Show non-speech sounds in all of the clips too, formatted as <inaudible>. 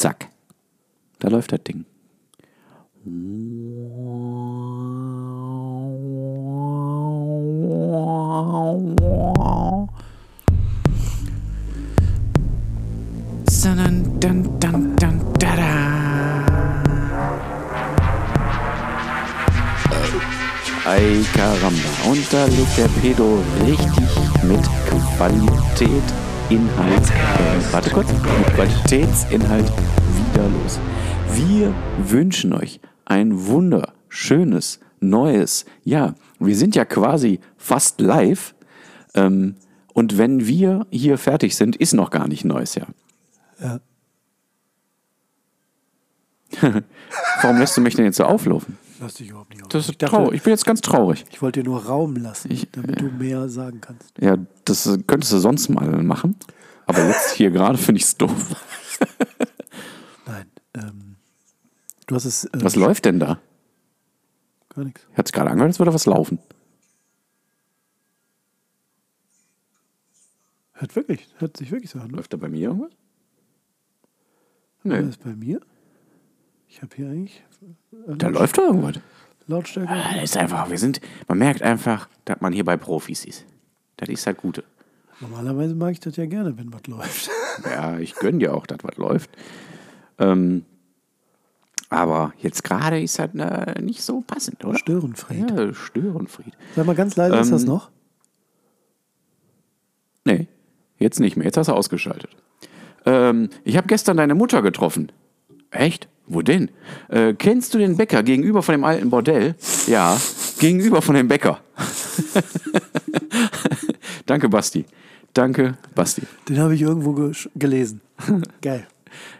zack, da läuft das Ding. Dun, dun, dun, dun, da, da. Ei Caramba. Und da legt der Pedo richtig mit Qualität, Inhalt, äh, warte kurz, mit Qualitätsinhalt wieder los. Wir wünschen euch ein wunderschönes, neues, ja, wir sind ja quasi fast live. Ähm, und wenn wir hier fertig sind, ist noch gar nicht neues Jahr. Ja. <laughs> Warum lässt du mich denn jetzt so auflaufen? Lass dich überhaupt nicht auf. Das ist ich, dachte, traurig. Ich bin jetzt ganz traurig. ich wollte dir nur Raum lassen, Ich- damit du mehr sagen kannst. Ja, das äh, könntest du sonst mal machen. Aber jetzt hier gerade finde ich es doof. <laughs> Nein. Ähm, du hast es. Äh, Was läuft denn da? Gar nichts. Hat es gerade angehört, als würde was laufen. Hört wirklich, hört sich wirklich so an. Ne? Läuft da bei mir irgendwas? Das Nee. ist bei mir. Ich habe hier eigentlich äh, Da läuft doch irgendwas. Lautstärke. Ah, ist einfach, wir sind, man merkt einfach, dass man hier bei Profis ist. Das ist halt Gute. Normalerweise mag ich das ja gerne, wenn was läuft. <laughs> Ja, ich gönne dir auch, dass was läuft. Ähm, aber jetzt gerade ist halt äh, nicht so passend, oder? Störenfried. Ja, Störenfried. Sag mal ganz leise, ist Ähm, das noch? Nee, jetzt nicht mehr. Jetzt hast du ausgeschaltet. Ähm, ich habe gestern deine Mutter getroffen. Echt? Wo denn? Äh, kennst du den Bäcker gegenüber von dem alten Bordell? Ja, gegenüber von dem Bäcker. <laughs> Danke, Basti. Danke, Basti. Den habe ich irgendwo gesch- gelesen. <laughs> Geil.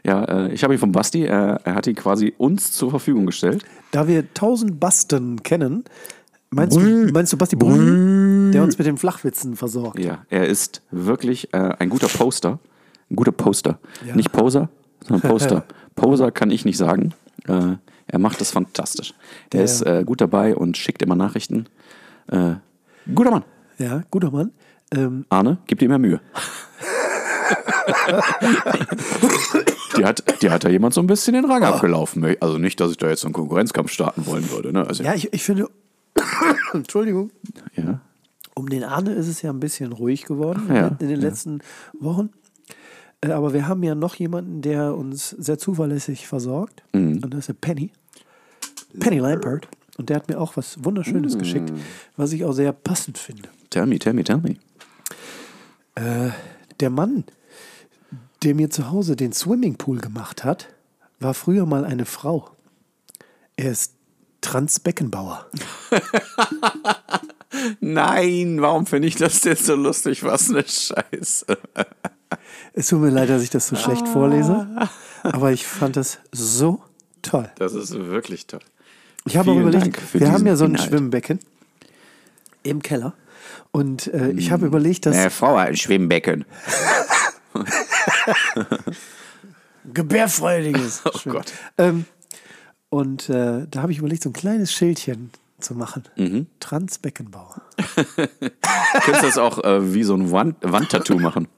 Ja, äh, ich habe ihn von Basti. Äh, er hat ihn quasi uns zur Verfügung gestellt. Da wir 1000 Basten kennen, meinst du, meinst du Basti Brühl, der uns mit den Flachwitzen versorgt? Ja, er ist wirklich äh, ein guter Poster. Ein guter Poster. Ja. Nicht Poser, sondern Poster. <laughs> Poser kann ich nicht sagen. Äh, er macht das fantastisch. Er Ja, ist ja. äh, gut dabei und schickt immer Nachrichten. Äh, guter Mann. Ja, guter Mann. Ähm, Arne, gib dir mehr Mühe. die, hat, die hat da jemand so ein bisschen den Rang abgelaufen. Also nicht, dass ich da jetzt so einen Konkurrenzkampf starten wollen würde. Ne? Also, ja, ich, ich finde, <coughs> Entschuldigung, ja. um den Arne ist es ja ein bisschen ruhig geworden Ja, in den letzten Wochen. Äh, Aber wir haben ja noch jemanden, der uns sehr zuverlässig versorgt. Mhm. Und das ist der Penny. Penny Lampert. Und der hat mir auch was Wunderschönes Mhm. geschickt, was ich auch sehr passend finde. Tell me, tell me, tell me. Der Mann, der mir zu Hause den Swimmingpool gemacht hat, war früher mal eine Frau. Er ist Transbeckenbauer. <laughs> Nein, warum finde ich das jetzt so lustig? Was eine Scheiße. Es tut mir leid, dass ich das so schlecht vorlese, aber ich fand das so toll. Das ist wirklich toll. Ich habe auch überlegt, wir haben ja so ein Inhalt. Schwimmbecken im Keller und äh, ich habe überlegt, dass Eine Frau hat ein Schwimmbecken. <laughs> gebärfreudiges <laughs> Oh Schwimmen. Gott. Ähm, und äh, da habe ich überlegt, so ein kleines Schildchen zu machen. Mhm. Transbeckenbauer. <laughs> Könntest du das auch äh, wie so ein Wand Wandtattoo machen?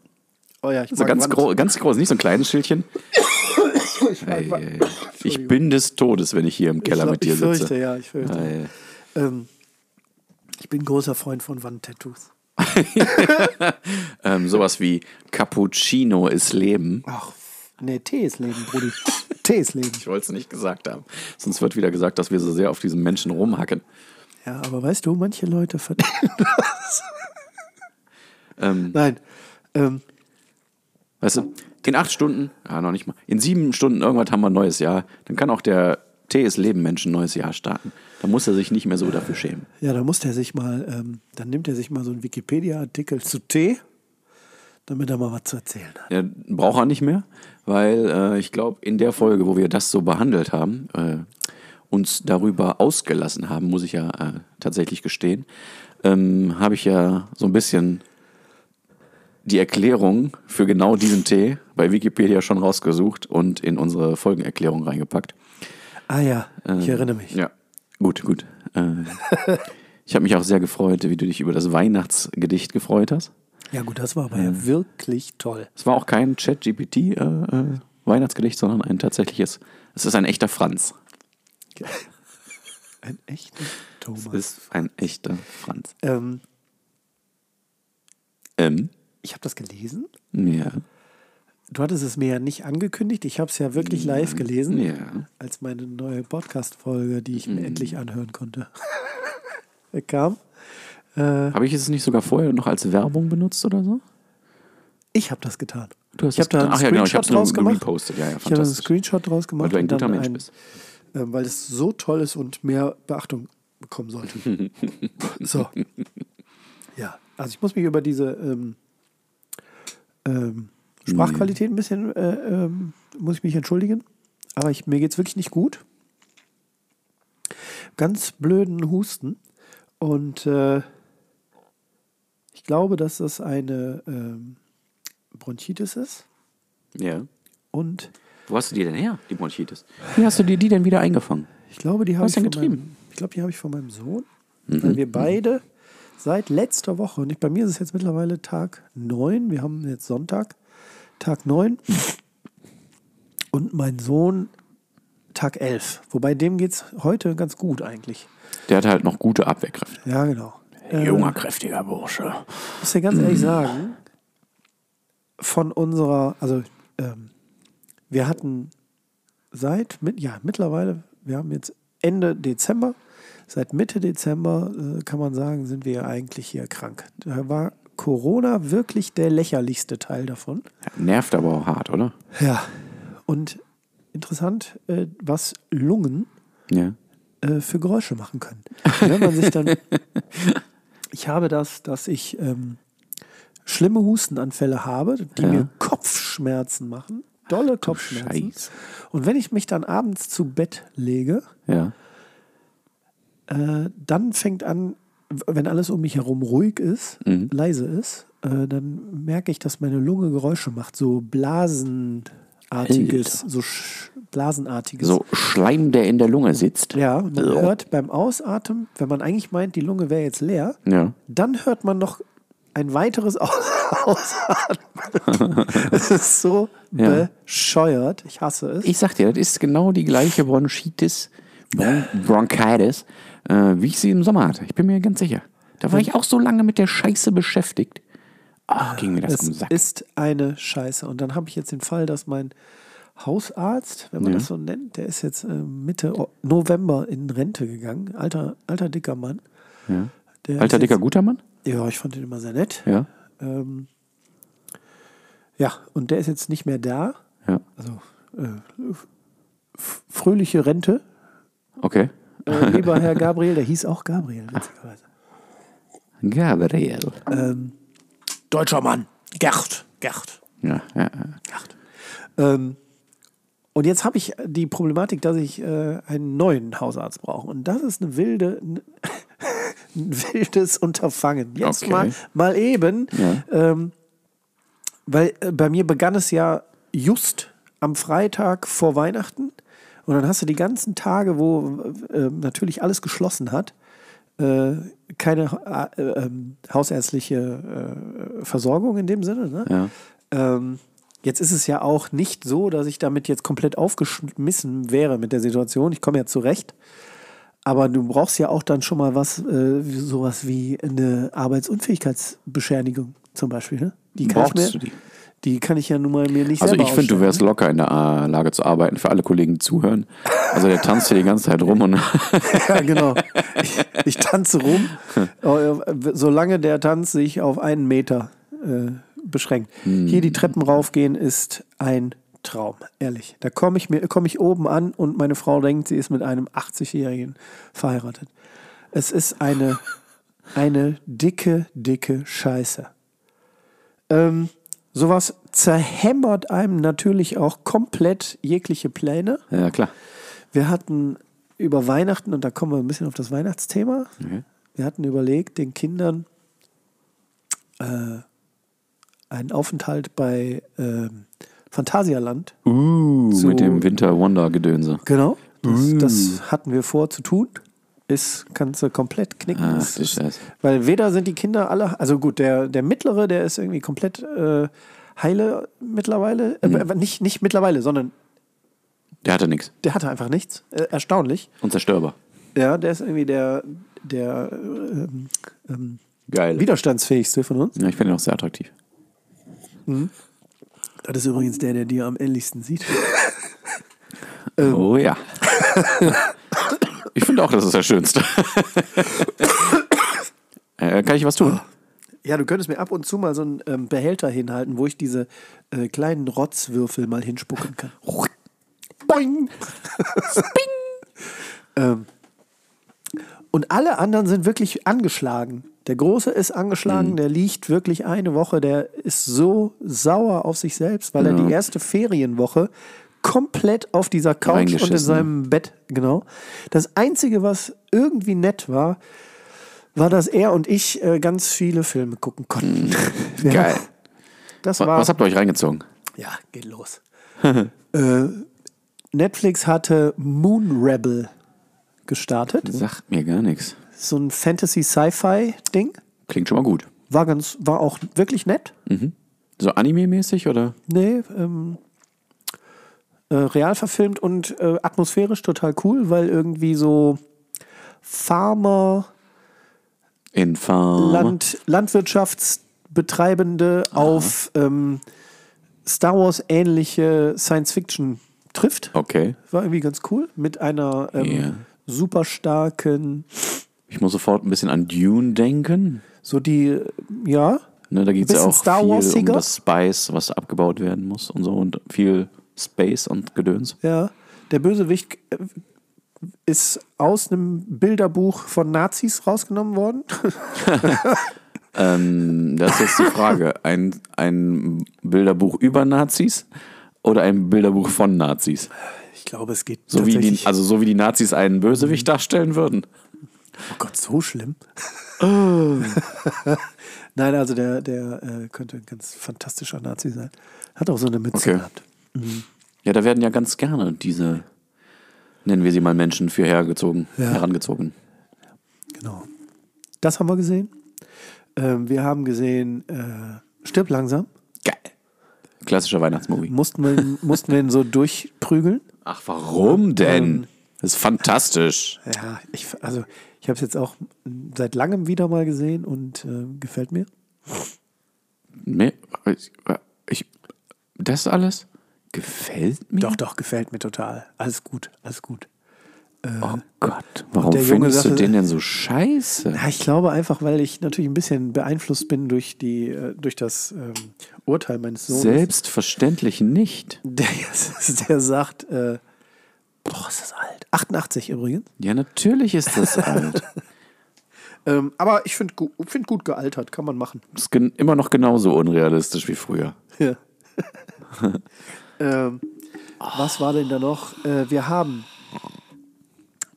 Oh ja, ich So ganz, gro ganz groß, nicht so ein kleines Schildchen. Ey, ey, ich bin des Todes, wenn ich hier im Keller ich, mit dir ich fürchte, sitze. ja, ich fürchte. Ey. Ähm, ich bin großer Freund von Wandtattoos. <laughs> Ähm, sowas wie Cappuccino ist Leben. Ach, nee, Tee ist Leben, Brudi. Tee ist Leben. Ich wollte es nicht gesagt haben. Sonst wird wieder gesagt, dass wir so sehr auf diesen Menschen rumhacken. Ja, aber weißt du, manche Leute verdienen das. <laughs> <laughs> Ähm, Nein. Ähm, Weißt du, in acht Stunden, ja, noch nicht mal, in sieben Stunden irgendwann haben wir ein neues Jahr. Dann kann auch der T ist Leben Mensch ein neues Jahr starten. Da muss er sich nicht mehr so dafür schämen. ja, da muss der sich mal, ähm, dann nimmt er sich mal so einen Wikipedia-Artikel zu Tee, damit er mal was zu erzählen hat. Ja, braucht er nicht mehr, weil äh, ich glaube, in der Folge, wo wir das so behandelt haben, äh, uns darüber ausgelassen haben, muss ich ja äh, tatsächlich gestehen, ähm, habe ich ja so ein bisschen die Erklärung für genau diesen Tee bei Wikipedia schon rausgesucht und in unsere Folgenerklärung reingepackt. Ah ja, ich erinnere mich. Ja, gut, gut. Äh, <laughs> ich habe mich auch sehr gefreut, wie du dich über das Weihnachtsgedicht gefreut hast. Ja gut, das war aber ja wirklich toll. Es war auch kein Chat-GPT. Äh, äh, sondern ein tatsächliches. Es ist ein echter Franz. <laughs> Ein echter Thomas. Es ist ein echter Franz. Ähm, Ähm, ich habe das gelesen. ja. Du hattest es mir ja nicht angekündigt. Ich habe es ja wirklich live gelesen. Ja. Als meine neue Podcast-Folge, die ich Mhm. mir endlich anhören konnte, <laughs> kam. Habe ich es nicht sogar vorher noch als Werbung benutzt oder so? Ich habe das getan. Du hast ich habe da einen Ach ja, genau, ich draus gemacht. repostet. Ja, ja, Ich habe einen. Screenshot draus gemacht. Weil du ein guter Mensch ein- bist. ähm, weil es so toll ist und mehr Beachtung bekommen sollte. <laughs> so. Ja, also ich muss mich über diese ähm, ähm, Sprachqualität ein bisschen, äh, ähm, muss ich mich entschuldigen. Aber ich, mir geht es wirklich nicht gut. Ganz blöden Husten. Und äh, ich glaube, dass das eine ähm, Bronchitis ist. Ja. Und Wo hast du die denn her, die Bronchitis? Wie hast du dir die denn wieder eingefangen? Ich glaube, die habe Was ich, denn von getrieben? meinem, ich glaube, die habe ich von meinem Sohn. Mhm. Weil wir beide seit letzter Woche, und ich, bei mir ist es jetzt mittlerweile Tag 9, wir haben jetzt Sonntag, Tag 9. Und mein Sohn Tag 11. Wobei dem geht es heute ganz gut eigentlich. Der hat halt noch gute Abwehrkräfte. Ja, genau. Äh, Junger, kräftiger Bursche. muss dir ganz ehrlich sagen, von unserer, also ähm, wir hatten seit, mit, ja, mittlerweile, wir haben jetzt Ende Dezember, seit Mitte Dezember äh, kann man sagen, sind wir eigentlich hier krank. Da war Corona wirklich der lächerlichste Teil davon. Nervt aber auch hart, oder? Ja. Und interessant, äh, was Lungen Ja. äh, für Geräusche machen können. Wenn man sich dann. <laughs> Ich habe das, dass ich ähm, schlimme Hustenanfälle habe, die Ja. mir Kopfschmerzen machen. Dolle Kopfschmerzen. Scheiße. Und wenn ich mich dann abends zu Bett lege, Ja. Äh, dann fängt an, wenn alles um mich herum ruhig ist, Mhm. leise ist, äh, dann merke ich, dass meine Lunge Geräusche macht. So blasenartiges, Alter. so blasenartiges. So Schleim, der in der Lunge sitzt. Ja, und man So. hört beim Ausatmen, wenn man eigentlich meint, die Lunge wäre jetzt leer, Ja. dann hört man noch ein weiteres Aus <laughs> Ausatmen. <laughs> Es ist so Ja. bescheuert. Ich hasse es. Ich sag dir, das ist genau die gleiche Bronchitis, Bron Bronchitis, äh, wie ich sie im Sommer hatte. Ich bin mir ganz sicher. Da war ich auch so lange mit der Scheiße beschäftigt. Ach, ging mir das es am Sack. ist eine Scheiße. Und dann habe ich jetzt den Fall, dass mein Hausarzt, wenn man Ja. das so nennt, der ist jetzt äh, Mitte November in Rente gegangen. Alter, alter dicker Mann. Ja. Alter, dicker, jetzt, guter Mann? Ja, ich fand den immer sehr nett. Ja. Ähm, ja, und der ist jetzt nicht mehr da. Ja. Also äh, fröhliche Rente. Okay. Äh, lieber Herr Gabriel, der hieß auch Gabriel, witzigerweise. Gabriel. Ähm, deutscher Mann. Gerd. Gerd. Ja, ja, ja. Gerd. Ähm, und jetzt habe ich die Problematik, dass ich äh, einen neuen Hausarzt brauche. Und das ist eine wilde, <laughs> ein wildes Unterfangen. Jetzt Okay. mal, mal eben, Ja. ähm, weil äh, bei mir begann es ja just am Freitag vor Weihnachten. Und dann hast du die ganzen Tage, wo äh, natürlich alles geschlossen hat, äh, keine äh, ähm, hausärztliche äh, Versorgung in dem Sinne. Ne? ja. Ähm, jetzt ist es ja auch nicht so, dass ich damit jetzt komplett aufgeschmissen wäre mit der Situation. Ich komme ja zurecht. Aber du brauchst ja auch dann schon mal was, äh, sowas wie eine Arbeitsunfähigkeitsbescheinigung zum Beispiel. Ne? Die kann ich Brauchst du die? Die kann ich ja nun mal mir nicht Also ich finde, du wärst locker in der äh, Lage zu arbeiten für alle Kollegen, die zuhören. Also der tanzt hier die ganze Zeit rum und <laughs> Ja, genau. Ich, ich tanze rum, <laughs> äh, solange der Tanz sich auf einen Meter äh, beschränkt. Hier die Treppen raufgehen ist ein Traum, ehrlich. Da komme ich, mir- komm ich oben an und meine Frau denkt, sie ist mit einem 80-Jährigen verheiratet. Es ist eine, eine dicke, dicke Scheiße. Ähm, sowas zerhämmert einem natürlich auch komplett jegliche Pläne. ja klar. Wir hatten über Weihnachten, und da kommen wir ein bisschen auf das Weihnachtsthema, Okay. wir hatten überlegt, den Kindern äh, einen Aufenthalt bei ähm, Phantasialand. Uh, So- mit dem Winter Wonder Gedönse. Genau. Das, das hatten wir vor zu tun. Ist, kannst du komplett knicken. Ach, ist, Scheiße. weil weder sind die Kinder alle, also gut, der, der mittlere, der ist irgendwie komplett äh, heile mittlerweile. Äh, Mhm. nicht, nicht mittlerweile, sondern Der hatte nichts. der hatte einfach nichts. Äh, erstaunlich. Unzerstörbar. Ja, der ist irgendwie der, der ähm, ähm, Geil. widerstandsfähigste von uns. Ja, ich finde ihn auch sehr attraktiv. Das ist übrigens der, der dir am ähnlichsten sieht. <laughs> Oh ja. <laughs> ich finde auch, das ist der Schönste. <laughs> äh, kann ich was tun? Ja, du könntest mir ab und zu mal so einen ähm, Behälter hinhalten, wo ich diese äh, kleinen Rotzwürfel mal hinspucken kann. Boing! ähm, und alle anderen sind wirklich angeschlagen. Der Große ist angeschlagen, der liegt wirklich eine Woche, der ist so sauer auf sich selbst, weil er Ja. die erste Ferienwoche komplett auf dieser Couch und in seinem Bett, genau. Das Einzige, was irgendwie nett war, war, dass er und ich äh, ganz viele Filme gucken konnten. <laughs> Ja, Geil. Das Was, war. was habt ihr euch reingezogen? ja, geht los. <laughs> äh, Netflix hatte Moon Rebel gestartet. Sagt mir gar nichts. So ein Fantasy-Sci-Fi-Ding. Klingt schon mal gut. War ganz, war auch wirklich nett. So Anime-mäßig oder? Nee, ähm, äh, real verfilmt und äh, atmosphärisch total cool, weil irgendwie so Farmer, In Farm. Land, Landwirtschaftsbetreibende auf ähm, Star Wars ähnliche Science Fiction trifft. Okay. War irgendwie ganz cool. Mit einer ähm, Ja. super starken, Ich muss sofort ein bisschen an Dune denken. so die, ja, Ne, da geht es ja auch Star viel um das Spice, was abgebaut werden muss und so und viel Space und Gedöns. ja. Der Bösewicht äh, ist aus einem Bilderbuch von Nazis rausgenommen worden. <laughs> Ähm, das ist jetzt die Frage. Ein, ein Bilderbuch über Nazis oder ein Bilderbuch von Nazis? Ich glaube, es geht So wie, die, also so wie die Nazis einen Bösewicht darstellen würden. oh Gott, so schlimm. <laughs> Nein, also der, der äh, könnte ein ganz fantastischer Nazi sein. Hat auch so eine Mütze Okay. gehabt. Ja, da werden ja ganz gerne diese, nennen wir sie mal Menschen, für hergezogen, Ja. herangezogen. Genau. Das haben wir gesehen. Ähm, wir haben gesehen, äh, stirb langsam. Geil. Klassischer Weihnachtsmovie. Mussten wir, ihn- mussten wir ihn so durchprügeln. Ach, warum denn? Ähm, Das ist fantastisch. Ja, ich, also ich habe es jetzt auch seit langem wieder mal gesehen und äh, gefällt mir. Nee, ich, ich, das alles gefällt mir. Doch, doch, gefällt mir total. Alles gut, alles gut. Oh Gott, warum der Junge findest du den denn so scheiße? Ja, ich glaube einfach, weil ich natürlich ein bisschen beeinflusst bin durch, die, äh, durch das ähm, Urteil meines Sohnes. Selbstverständlich nicht. Der, <laughs> der sagt, äh, boah, ist das alt. 88 übrigens. Ja, natürlich ist das alt. <laughs> Ähm, aber ich finde find gut gealtert, kann man machen. Ist immer noch genauso unrealistisch wie früher. Ja. <laughs> ähm, was war denn da noch? Äh, wir haben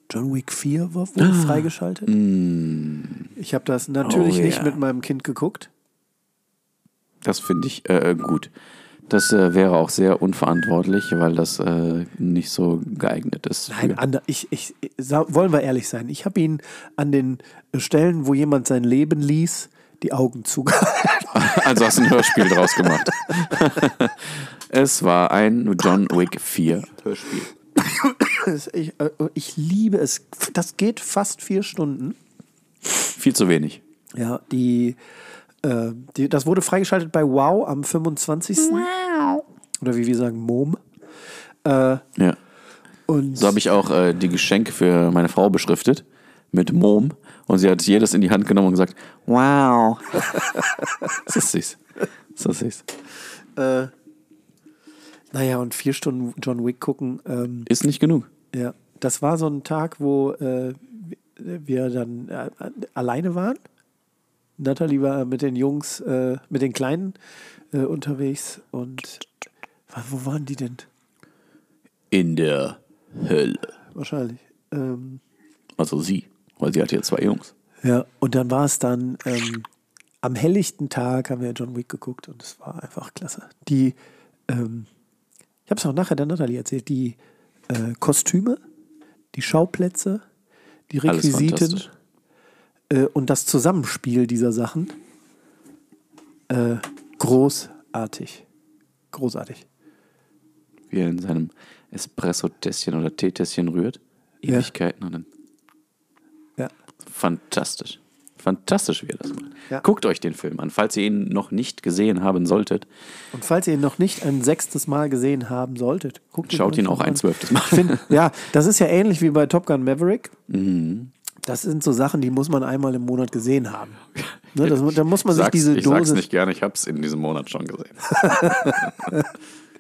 John Wick 4 war wurde freigeschaltet. Ich habe das natürlich Oh, nicht ja. mit meinem Kind geguckt. Das finde ich äh, gut. Das äh, wäre auch sehr unverantwortlich, weil das äh, nicht so geeignet ist. Nein, ander, ich, ich, wollen wir ehrlich sein. Ich habe ihn an den Stellen, wo jemand sein Leben ließ, die Augen <laughs> zugehalten. <laughs> Also hast du ein Hörspiel draus gemacht. <laughs> es war ein John Wick 4 Hörspiel. ich, äh, ich liebe es. Das geht fast vier Stunden. Viel zu wenig. Ja, die, äh, die, das wurde freigeschaltet bei Wow am 25. Oder wie wir sagen, Mom. Äh, Ja. und So habe ich auch äh, die Geschenke für meine Frau beschriftet mit Mom und sie hat jedes in die Hand genommen und gesagt, wow. <laughs> das ist süß. Das ist süß. äh, naja, und vier Stunden John Wick gucken. Ähm, Ist nicht genug. ja, das war so ein Tag, wo äh, wir dann äh, alleine waren. Natalie war mit den Jungs, äh, mit den Kleinen äh, unterwegs und wo waren die denn? In der Hölle. Wahrscheinlich. Ähm, Also sie, weil sie hat ja zwei Jungs. Ja, und dann war es dann ähm, am helllichten Tag haben wir John Wick geguckt und es war einfach klasse. Die, ähm, ich habe es auch nachher der Natalie erzählt, die äh, Kostüme, die Schauplätze, die Requisiten äh, und das Zusammenspiel dieser Sachen äh, großartig. großartig. Wie er in seinem Espresso-Tässchen oder Teetässchen rührt. Ja. Ewigkeiten und dann. Fantastisch. Fantastisch, wie er das macht. Ja. Guckt euch den Film an, falls ihr ihn noch nicht gesehen haben solltet. Und falls ihr ihn noch nicht ein sechstes Mal gesehen haben solltet, guckt Schaut euch ihn doch auch ein an. zwölftes Mal. Ich find, <laughs> ja, das ist ja ähnlich wie bei Top Gun Maverick. Mhm. Das sind so Sachen, die muss man einmal im Monat gesehen haben. Ne, das, da muss man sich Sag's- diese ich sag's Dosis. nicht gerne, ich hab's in diesem Monat schon gesehen. <laughs>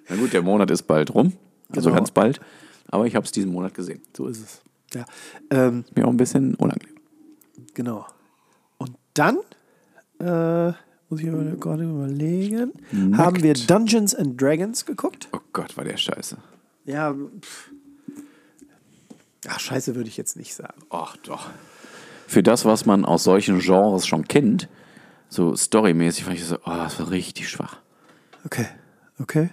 Na gut, der Monat ist bald rum, also Genau. ganz bald, aber ich hab's diesen Monat gesehen. So ist es. Ja. Ähm, Mir auch ein bisschen unangenehm. Genau. Und dann, äh, muss ich aber gerade überlegen, haben wir Dungeons and Dragons geguckt. Oh Gott, war der scheiße. Ja. pff. Ach, scheiße würde ich jetzt nicht sagen. Ach doch. Für das, was man aus solchen Genres schon kennt, so storymäßig, fand ich so, oh, das war richtig schwach. Okay. Okay.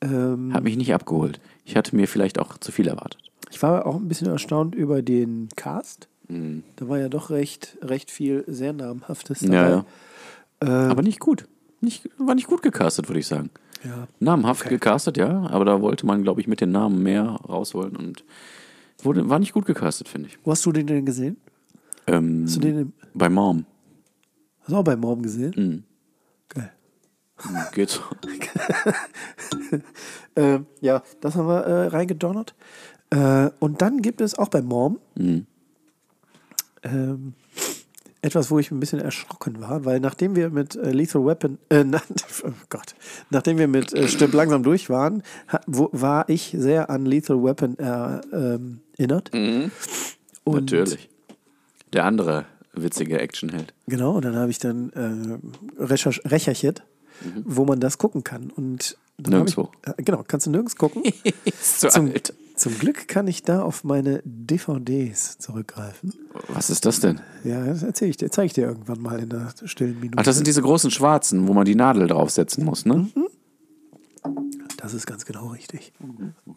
Ähm, Hat mich nicht abgeholt. Ich hatte mir vielleicht auch zu viel erwartet. Ich war auch ein bisschen erstaunt über den Cast. Mhm. Da war ja doch recht, recht viel sehr namhaftes Ja, ja. Ähm, Aber nicht gut. Nicht, war nicht gut gecastet, würde ich sagen. ja. Namhaft gecastet, ja, aber da wollte man, glaube ich, mit den Namen mehr rausholen und wurde, war nicht gut gecastet, finde ich. Wo hast du den denn gesehen? Ähm, Hast du den im, bei Mom. hast du auch bei Mom gesehen? Mhm. Geil. Geht so. <laughs> Äh, ja, das haben wir äh, reingedonnert. Äh, und dann gibt es auch bei Mom Mhm. Ähm, etwas, wo ich ein bisschen erschrocken war, weil nachdem wir mit äh, Lethal Weapon, äh, <laughs> na, oh Gott, nachdem wir mit äh, Stirb langsam durch waren, ha, wo, war ich sehr an Lethal Weapon äh, ähm, erinnert. Und, Mhm. Natürlich. Der andere witzige Actionheld. Genau, und dann habe ich dann äh, recherch recherchiert, wo man das gucken kann. Und Nirgendwo. Ich, äh, genau, kannst du nirgends gucken. <laughs> Zu zum, alt. zum Glück kann ich da auf meine DVDs zurückgreifen. Was ist das denn? Ja, das erzähle ich dir, zeige ich dir irgendwann mal in der stillen Minute. Ach, das sind diese großen schwarzen, wo man die Nadel draufsetzen muss, ne? Das ist ganz genau richtig.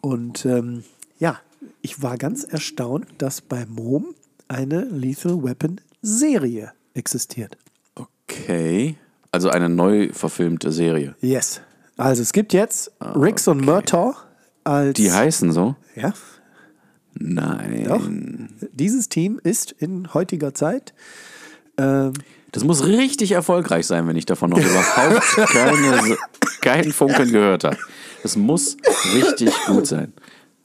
Und ähm, ja, ich war ganz erstaunt, dass bei Mom eine Lethal Weapon Serie existiert. Okay. Also eine neu verfilmte Serie. Yes. Also es gibt jetzt Rix und Murtaugh als Die heißen so? ja, Nein. doch. Dieses Team ist in heutiger Zeit ähm, Das muss richtig erfolgreich sein, wenn ich davon noch überhaupt <laughs> keine, keinen Funkeln gehört habe. Das muss richtig gut sein.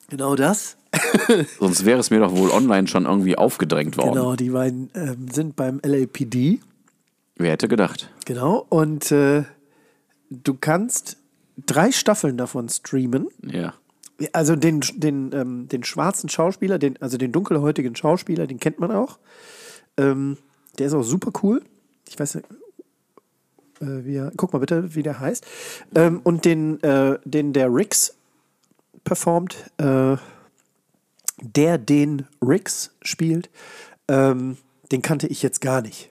genau das. <laughs> Sonst wäre es mir doch wohl online schon irgendwie aufgedrängt worden. Genau, die beiden ähm, sind beim LAPD. Wer hätte gedacht? Genau. Und äh, du kannst drei Staffeln davon streamen. Ja. Also den, den, ähm, den schwarzen Schauspieler, den, also den dunkelhäutigen Schauspieler, den kennt man auch. Ähm, der ist auch super cool. Ich weiß nicht, äh, wie er, guck mal bitte, wie der heißt. Ähm, und den, äh, den der Rix performt, äh, der den Rix spielt, ähm, den kannte ich jetzt gar nicht.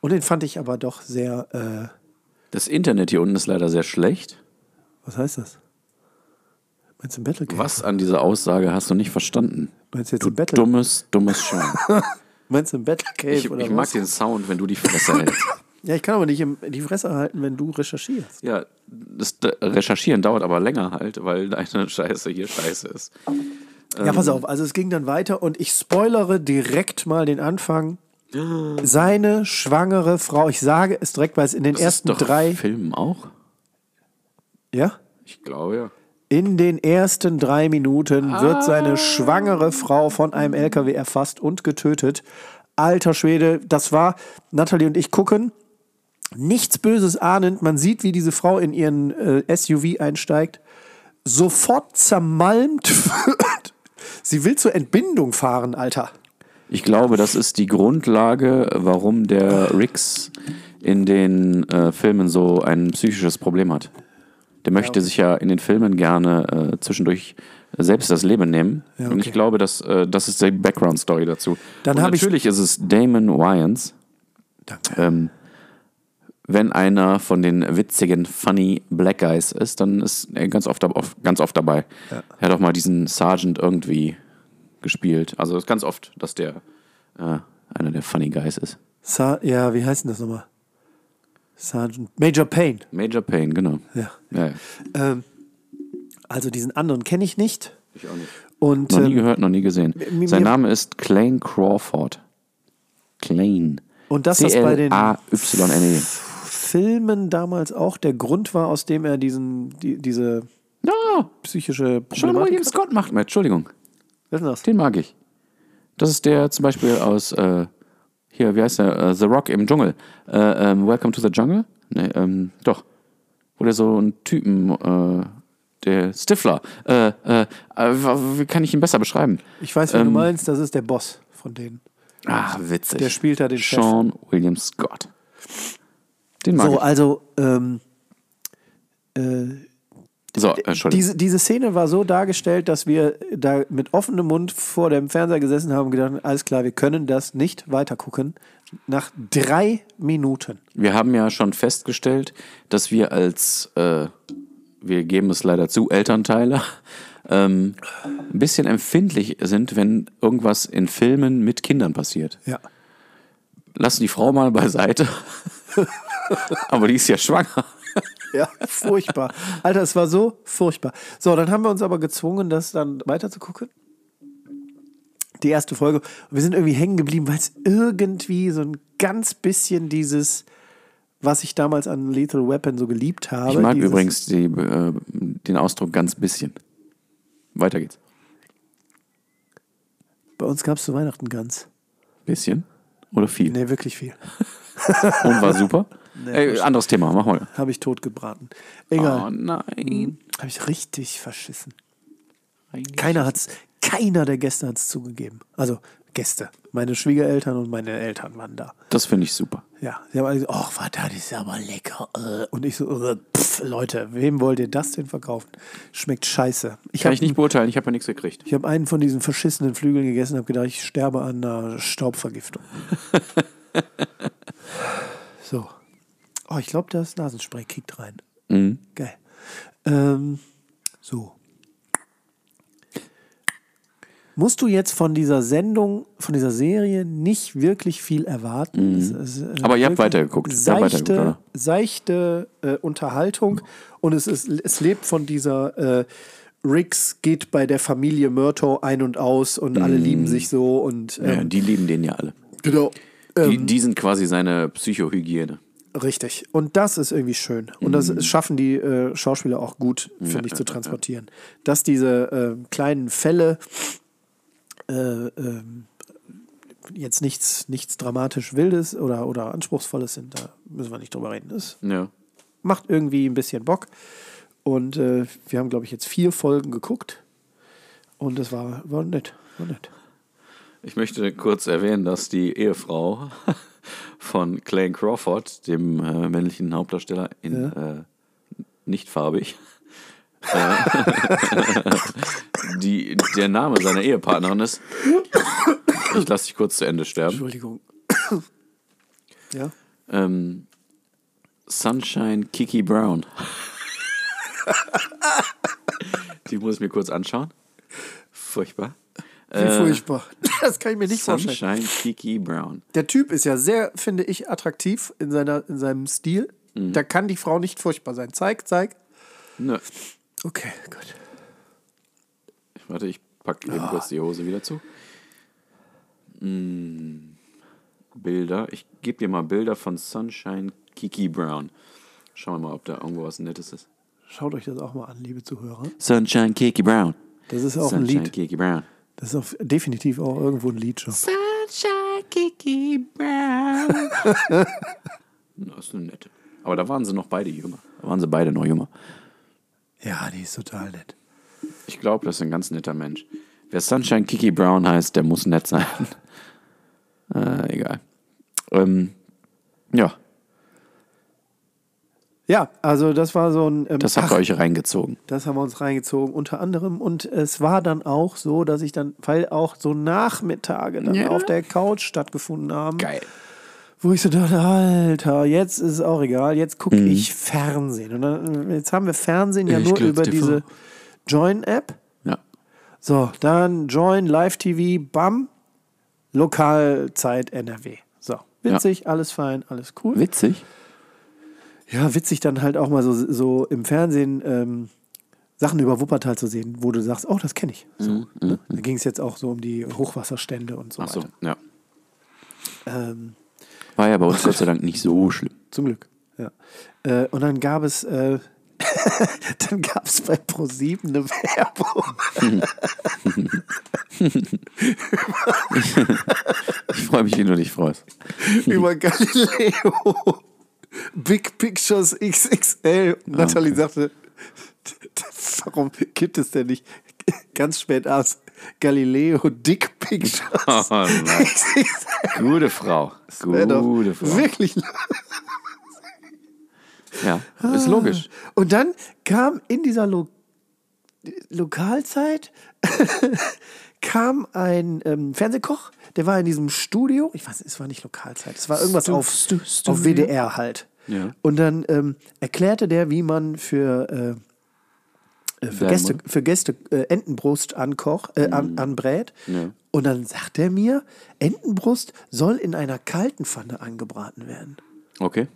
Und den fand ich aber doch sehr, äh, Das Internet hier unten ist leider sehr schlecht. Was heißt das? Meinst du ein Battle Cave? Was an dieser Aussage hast du nicht verstanden? Meinst du jetzt Du ein Battle dummes, dummes Schwein. <laughs> Meinst du ein Battle Cave Ich, oder ich mag was? den Sound, wenn du die Fresse hältst. <laughs> Ja, ich kann aber nicht im, die Fresse halten, wenn du recherchierst. Ja, das Recherchieren dauert aber länger halt, weil deine <laughs> Scheiße hier scheiße ist. Ja, pass auf, also es ging dann weiter und ich spoilere direkt mal den Anfang. <gasps> Seine schwangere Frau, ich sage es direkt, weil es in den Das ersten ist doch drei, Film auch? Ja, Ich glaube ja. in den ersten drei Minuten wird seine schwangere Frau von einem LKW erfasst und getötet. Alter Schwede, das war, Natalie und ich gucken, nichts Böses ahnend, man sieht, wie diese Frau in ihren äh, SUV einsteigt, sofort zermalmt wird. Sie will zur Entbindung fahren, Alter. Ich glaube, das ist die Grundlage, warum der Rix in den äh, Filmen so ein psychisches Problem hat. Der möchte sich ja in den Filmen gerne äh, zwischendurch selbst das Leben nehmen. Ja, Und ich okay. glaube, dass, äh, das ist die Background-Story dazu. Dann Und natürlich ist es Damon Wayans. Danke. Ähm, wenn einer von den witzigen, funny Black Guys ist, dann ist er ganz oft, oft, ganz oft dabei. Er hat auch mal diesen Sergeant irgendwie gespielt. Also ist ganz oft, dass der äh, einer der Funny Guys ist. Sa ja, wie heißt denn das nochmal? Sergeant Major Payne. Major Payne, genau. Ja. Ja, ja. Ähm, also diesen anderen kenne ich nicht. Ich auch nicht. Und Noch nie ähm, gehört, noch nie gesehen. Sein Name ist Clayne Crawford. Clayne. Und das, was bei den- C-L-A-Y-N-E. Filmen damals auch der Grund war, aus dem er diesen, die, diese Ja, psychische Problematik William Scott macht. Entschuldigung, Was ist denn das? den mag ich. Das ist der zum Beispiel aus, äh, hier, wie heißt der? Äh, the Rock im Dschungel. Äh, ähm, Welcome to the Jungle? Nee, ähm, doch. Wo der so einen Typen, äh, der Stifler. Äh, äh, wie kann ich ihn besser beschreiben? Ich weiß, wen Ähm, du meinst, das ist der Boss von denen. Ah, witzig. Der spielt da den Chef. Sean William Scott. Den mag So, ich. also, ähm, äh, So, diese, diese Szene war so dargestellt, dass wir da mit offenem Mund vor dem Fernseher gesessen haben und gedacht, alles klar, wir können das nicht weitergucken. Nach drei Minuten. Wir haben ja schon festgestellt, dass wir als, äh, wir geben es leider zu, Elternteile, ähm, ein bisschen empfindlich sind, wenn irgendwas in Filmen mit Kindern passiert. Ja. Lass die Frau mal beiseite. <laughs> Aber die ist ja schwanger. <laughs> Ja, furchtbar. Alter, es war so furchtbar. So, dann haben wir uns aber gezwungen, das dann weiter zu gucken. Die erste Folge. Und wir sind irgendwie hängen geblieben, weil es irgendwie so ein ganz bisschen dieses, was ich damals an Lethal Weapon so geliebt habe. Ich mag übrigens die, äh, den Ausdruck ganz bisschen. Weiter geht's. Bei uns gab es zu Weihnachten ganz. Bisschen oder viel? Nee, wirklich viel. Und war super? <laughs> Ey, anderes Thema, mach mal. Habe ich tot gebraten. Oh Egal. nein. Habe ich richtig verschissen. Keiner hat's, keiner der Gäste hat es zugegeben. Also Gäste. Meine Schwiegereltern und meine Eltern waren da. Das finde ich super. Ja, sie haben alle gesagt, ach, was, das ist aber lecker. äh." Und ich so, äh, pff, Leute, wem wollt ihr das denn verkaufen? Schmeckt scheiße. Ich Kann habe ich nicht beurteilen, ich habe ja nichts gekriegt. ich hab einen von diesen verschissenen Flügeln gegessen und habe gedacht, ich sterbe an einer Staubvergiftung. <laughs> so. Oh, ich glaube, das Nasenspray kickt rein. Mhm. Geil. Ähm, so. Musst du jetzt von dieser Sendung, von dieser Serie nicht wirklich viel erwarten? Es ist, äh, Mhm. Aber ihr habt weitergeguckt. Ihr habt weitergeguckt, Seichte, seichte äh, Unterhaltung und es, ist, es lebt von dieser äh, Riggs geht bei der Familie Murtaugh ein und aus und alle lieben sich so und Mhm. Ja, ähm, die lieben den ja alle. genau. Die, die sind quasi seine Psychohygiene. Richtig. Und das ist irgendwie schön. Und das schaffen die äh, Schauspieler auch gut, finde ich, zu transportieren. Dass diese äh, kleinen Fälle äh, ähm, jetzt nichts, nichts dramatisch Wildes oder, oder Anspruchsvolles sind, da müssen wir nicht drüber reden. Das Ja. macht irgendwie ein bisschen Bock. Und äh, wir haben, glaube ich, jetzt vier Folgen geguckt. Und es war, war nett. War nett. Ich möchte kurz erwähnen, dass die Ehefrau <laughs> von Clayne Crawford, dem äh, männlichen Hauptdarsteller in äh, nicht farbig, <laughs> äh, die, der Name seiner Ehepartnerin ist. Ich lasse dich kurz zu Ende sterben. Entschuldigung. ja. Ähm, Sunshine Kiki Brown. <laughs> die muss ich mir kurz anschauen. Furchtbar. Wie furchtbar. <laughs> Das kann ich mir nicht vorstellen. Sunshine Kiki Brown. Der Typ ist ja sehr, finde ich, attraktiv in, seiner, in seinem Stil. Da kann die Frau nicht furchtbar sein. Zeig, zeig. Nö. Okay, gut. Warte, ich packe eben kurz die Hose wieder zu. Mm, Bilder. Ich gebe dir mal Bilder von Sunshine Kiki Brown. Schauen wir mal, ob da irgendwo was Nettes ist. Schaut euch das auch mal an, liebe Zuhörer. Sunshine Kiki Brown. Das ist auch ein Sunshine Lied. Kiki Brown. Das ist auf, definitiv auch irgendwo ein Lied schon. Sunshine Kiki Brown. <laughs> das ist eine nette. Aber da waren sie noch beide jünger. Da waren sie beide noch jünger. Ja, die ist total nett. Ich glaube, das ist ein ganz netter Mensch. Wer Sunshine Kiki Brown heißt, der muss nett sein. <laughs> äh, egal. Ähm, ja, Ja, also das war so ein. Ähm, das habt ihr euch reingezogen. Das haben wir uns reingezogen, unter anderem. Und es war dann auch so, dass ich dann, weil auch so Nachmittage dann Ja. auf der Couch stattgefunden haben, Geil. wo ich so dachte, Alter, jetzt ist es auch egal, jetzt gucke Mhm. ich Fernsehen. Und dann, jetzt haben wir Fernsehen ja Ich nur über TV. diese Join-App. Ja. So, dann Join, Live-TV, bam, Lokalzeit NRW. So, witzig, alles fein, alles cool. Witzig. Ja, witzig dann halt auch mal so, so im Fernsehen ähm, Sachen über Wuppertal zu sehen, wo du sagst, oh, das kenne ich. So, ne? Da ging es jetzt auch so um die Hochwasserstände und so Ach so, weiter. ja. Ähm, War ja bei uns Gott sei Dank nicht so schlimm. zum Glück. Ja. Äh, und dann gab es, äh, <laughs> dann gab es bei ProSieben eine Werbung. <laughs> Ich freue mich, wie du dich freust. über Galileo. Big Pictures XXL. Und Nathalie sagte, <laughs> warum gibt es denn nicht ganz spät abends Galileo Dick Pictures? Oh nein. Gute Frau. Gute Frau. Wirklich. Ja, ist logisch. Und dann kam in dieser Lo Lokalzeit kam ein ähm, Fernsehkoch, der war in diesem Studio. Ich weiß, es war nicht Lokalzeit, es war irgendwas Stu- auf, Stu- auf Studio? WDR halt. Ja. Und dann ähm, erklärte der, wie man für, äh, äh, für Gäste, für Gäste äh, Entenbrust ankoch, äh, an, anbrät. Ja. Und dann sagt er mir, Entenbrust soll in einer kalten Pfanne angebraten werden. Okay.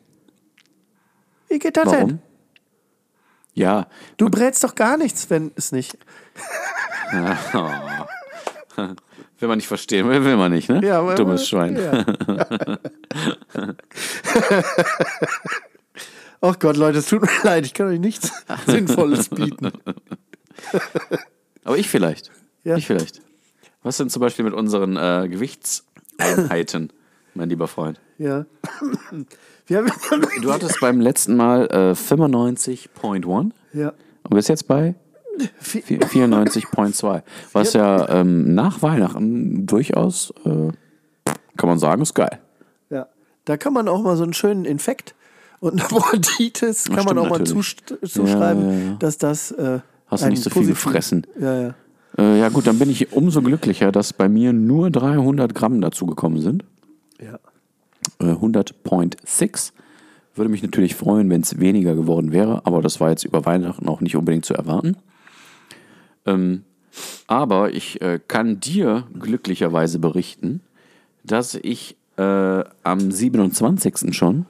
Wie geht das Warum? denn? Ja, Du brätst doch gar nichts, wenn es nicht. <laughs> <laughs> wenn man nicht verstehen will, will man nicht, ne? Ja, Dummes Schwein. Ja. Ach Gott, Leute, es tut mir <laughs> leid, ich kann euch nichts <laughs> Sinnvolles bieten. Aber ich vielleicht. Ja. Ich vielleicht. Was sind zum Beispiel mit unseren äh, Gewichtseinheiten, mein lieber Freund? Ja. Du hattest beim letzten Mal äh, 95.1 ja. und bist jetzt bei 94.2. Was ja ähm, nach Weihnachten durchaus, äh, kann man sagen, ist geil. ja. Da kann man auch mal so einen schönen Infekt und eine Bronchitis kann man auch mal natürlich. zust- zuschreiben, Ja, ja, ja. dass das. Äh, Hast du nicht so viel gefressen. Ja, ja. Äh, ja gut, dann bin ich umso glücklicher, dass bei mir nur 300 Gramm dazugekommen sind. ja. Äh, 100.6. Würde mich natürlich freuen, wenn es weniger geworden wäre, aber das war jetzt über Weihnachten auch nicht unbedingt zu erwarten. Ähm, aber ich äh, kann dir glücklicherweise berichten, dass ich äh, am 27. schon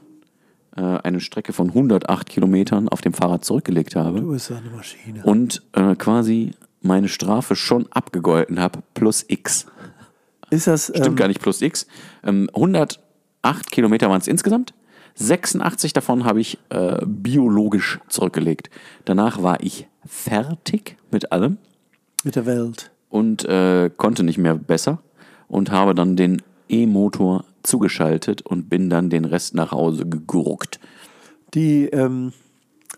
äh, eine Strecke von 108 Kilometern auf dem Fahrrad zurückgelegt habe Du bist eine Maschine. und äh, quasi meine Strafe schon abgegolten habe, plus X. Ist das. Stimmt ähm, gar nicht plus X. Ähm, 108 Kilometer waren es insgesamt. 86 davon habe ich äh, biologisch zurückgelegt. Danach war ich fertig mit allem Mit der Welt. und äh, konnte nicht mehr besser und habe dann den E-Motor zugeschaltet und bin dann den Rest nach Hause gegurkt. Die, ähm,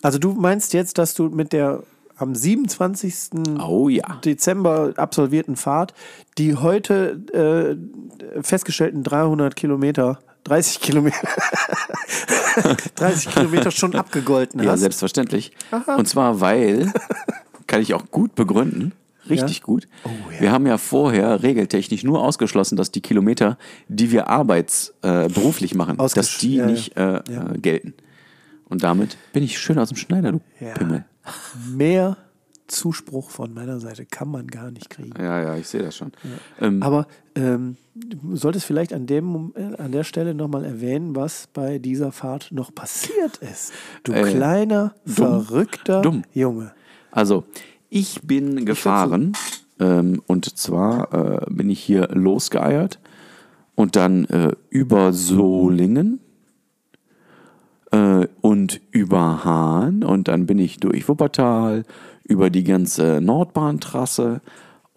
also du meinst jetzt, dass du mit der am 27. Oh ja. Dezember absolvierten Fahrt die heute äh, festgestellten 300 Kilometer, 30 Kilometer, <laughs> 30 Kilometer schon abgegolten Ja, hast. selbstverständlich. Und zwar, weil, kann ich auch gut begründen, richtig gut. Wir haben ja vorher regeltechnisch nur ausgeschlossen, dass die Kilometer, die wir arbeits, äh, beruflich machen, Ausgesch- dass die ja, ja. nicht äh, Ja. äh, gelten. Und damit bin ich schön aus dem Schneider, du Ja. Pimmel. Mehr Zuspruch von meiner Seite kann man gar nicht kriegen. Ja, ja, ich sehe das schon. Ähm, Aber ähm, du solltest vielleicht an, dem, äh, an der Stelle nochmal erwähnen, was bei dieser Fahrt noch passiert ist. Du Äh, kleiner, verrückter Dumm. Junge. Also, ich bin gefahren ähm, und zwar äh, bin ich hier losgeeiert und dann äh, über Solingen äh, und über Hahn und dann bin ich durch Wuppertal, über die ganze Nordbahntrasse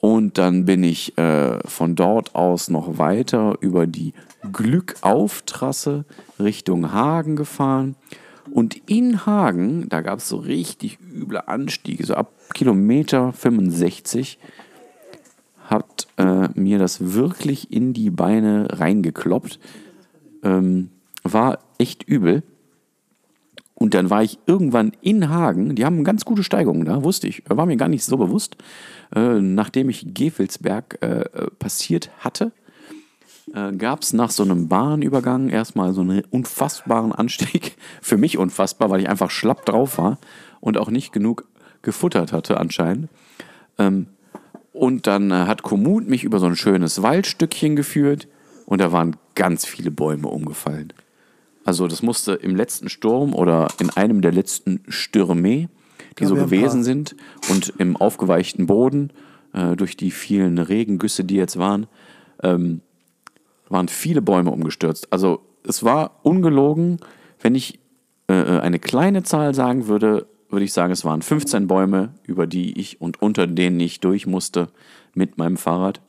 und dann bin ich äh, von dort aus noch weiter über die Glückauf-Trasse Richtung Hagen gefahren. Und in Hagen, da gab es so richtig üble Anstiege, so ab Kilometer 65 hat äh, mir das wirklich in die Beine reingekloppt. Ähm, war echt übel. Und dann war ich irgendwann in Hagen. Die haben ganz gute Steigungen da, wusste ich. War mir gar nicht so bewusst. Äh, nachdem ich Gefelsberg äh, äh, passiert hatte, äh, gab es nach so einem Bahnübergang erstmal so einen unfassbaren Anstieg. <laughs> Für mich unfassbar, weil ich einfach schlapp drauf war und auch nicht genug gefuttert hatte anscheinend. Ähm, und dann äh, hat Komoot mich über so ein schönes Waldstückchen geführt und da waren ganz viele Bäume umgefallen. Also das musste im letzten Sturm oder in einem der letzten Stürme, die so wir ein gewesen sind und im aufgeweichten Boden äh, durch die vielen Regengüsse, die jetzt waren, ähm, waren viele Bäume umgestürzt. Also es war ungelogen, wenn ich äh, eine kleine Zahl sagen würde, würde ich sagen, es waren 15 Bäume, über die ich und unter denen ich durch musste mit meinem Fahrrad.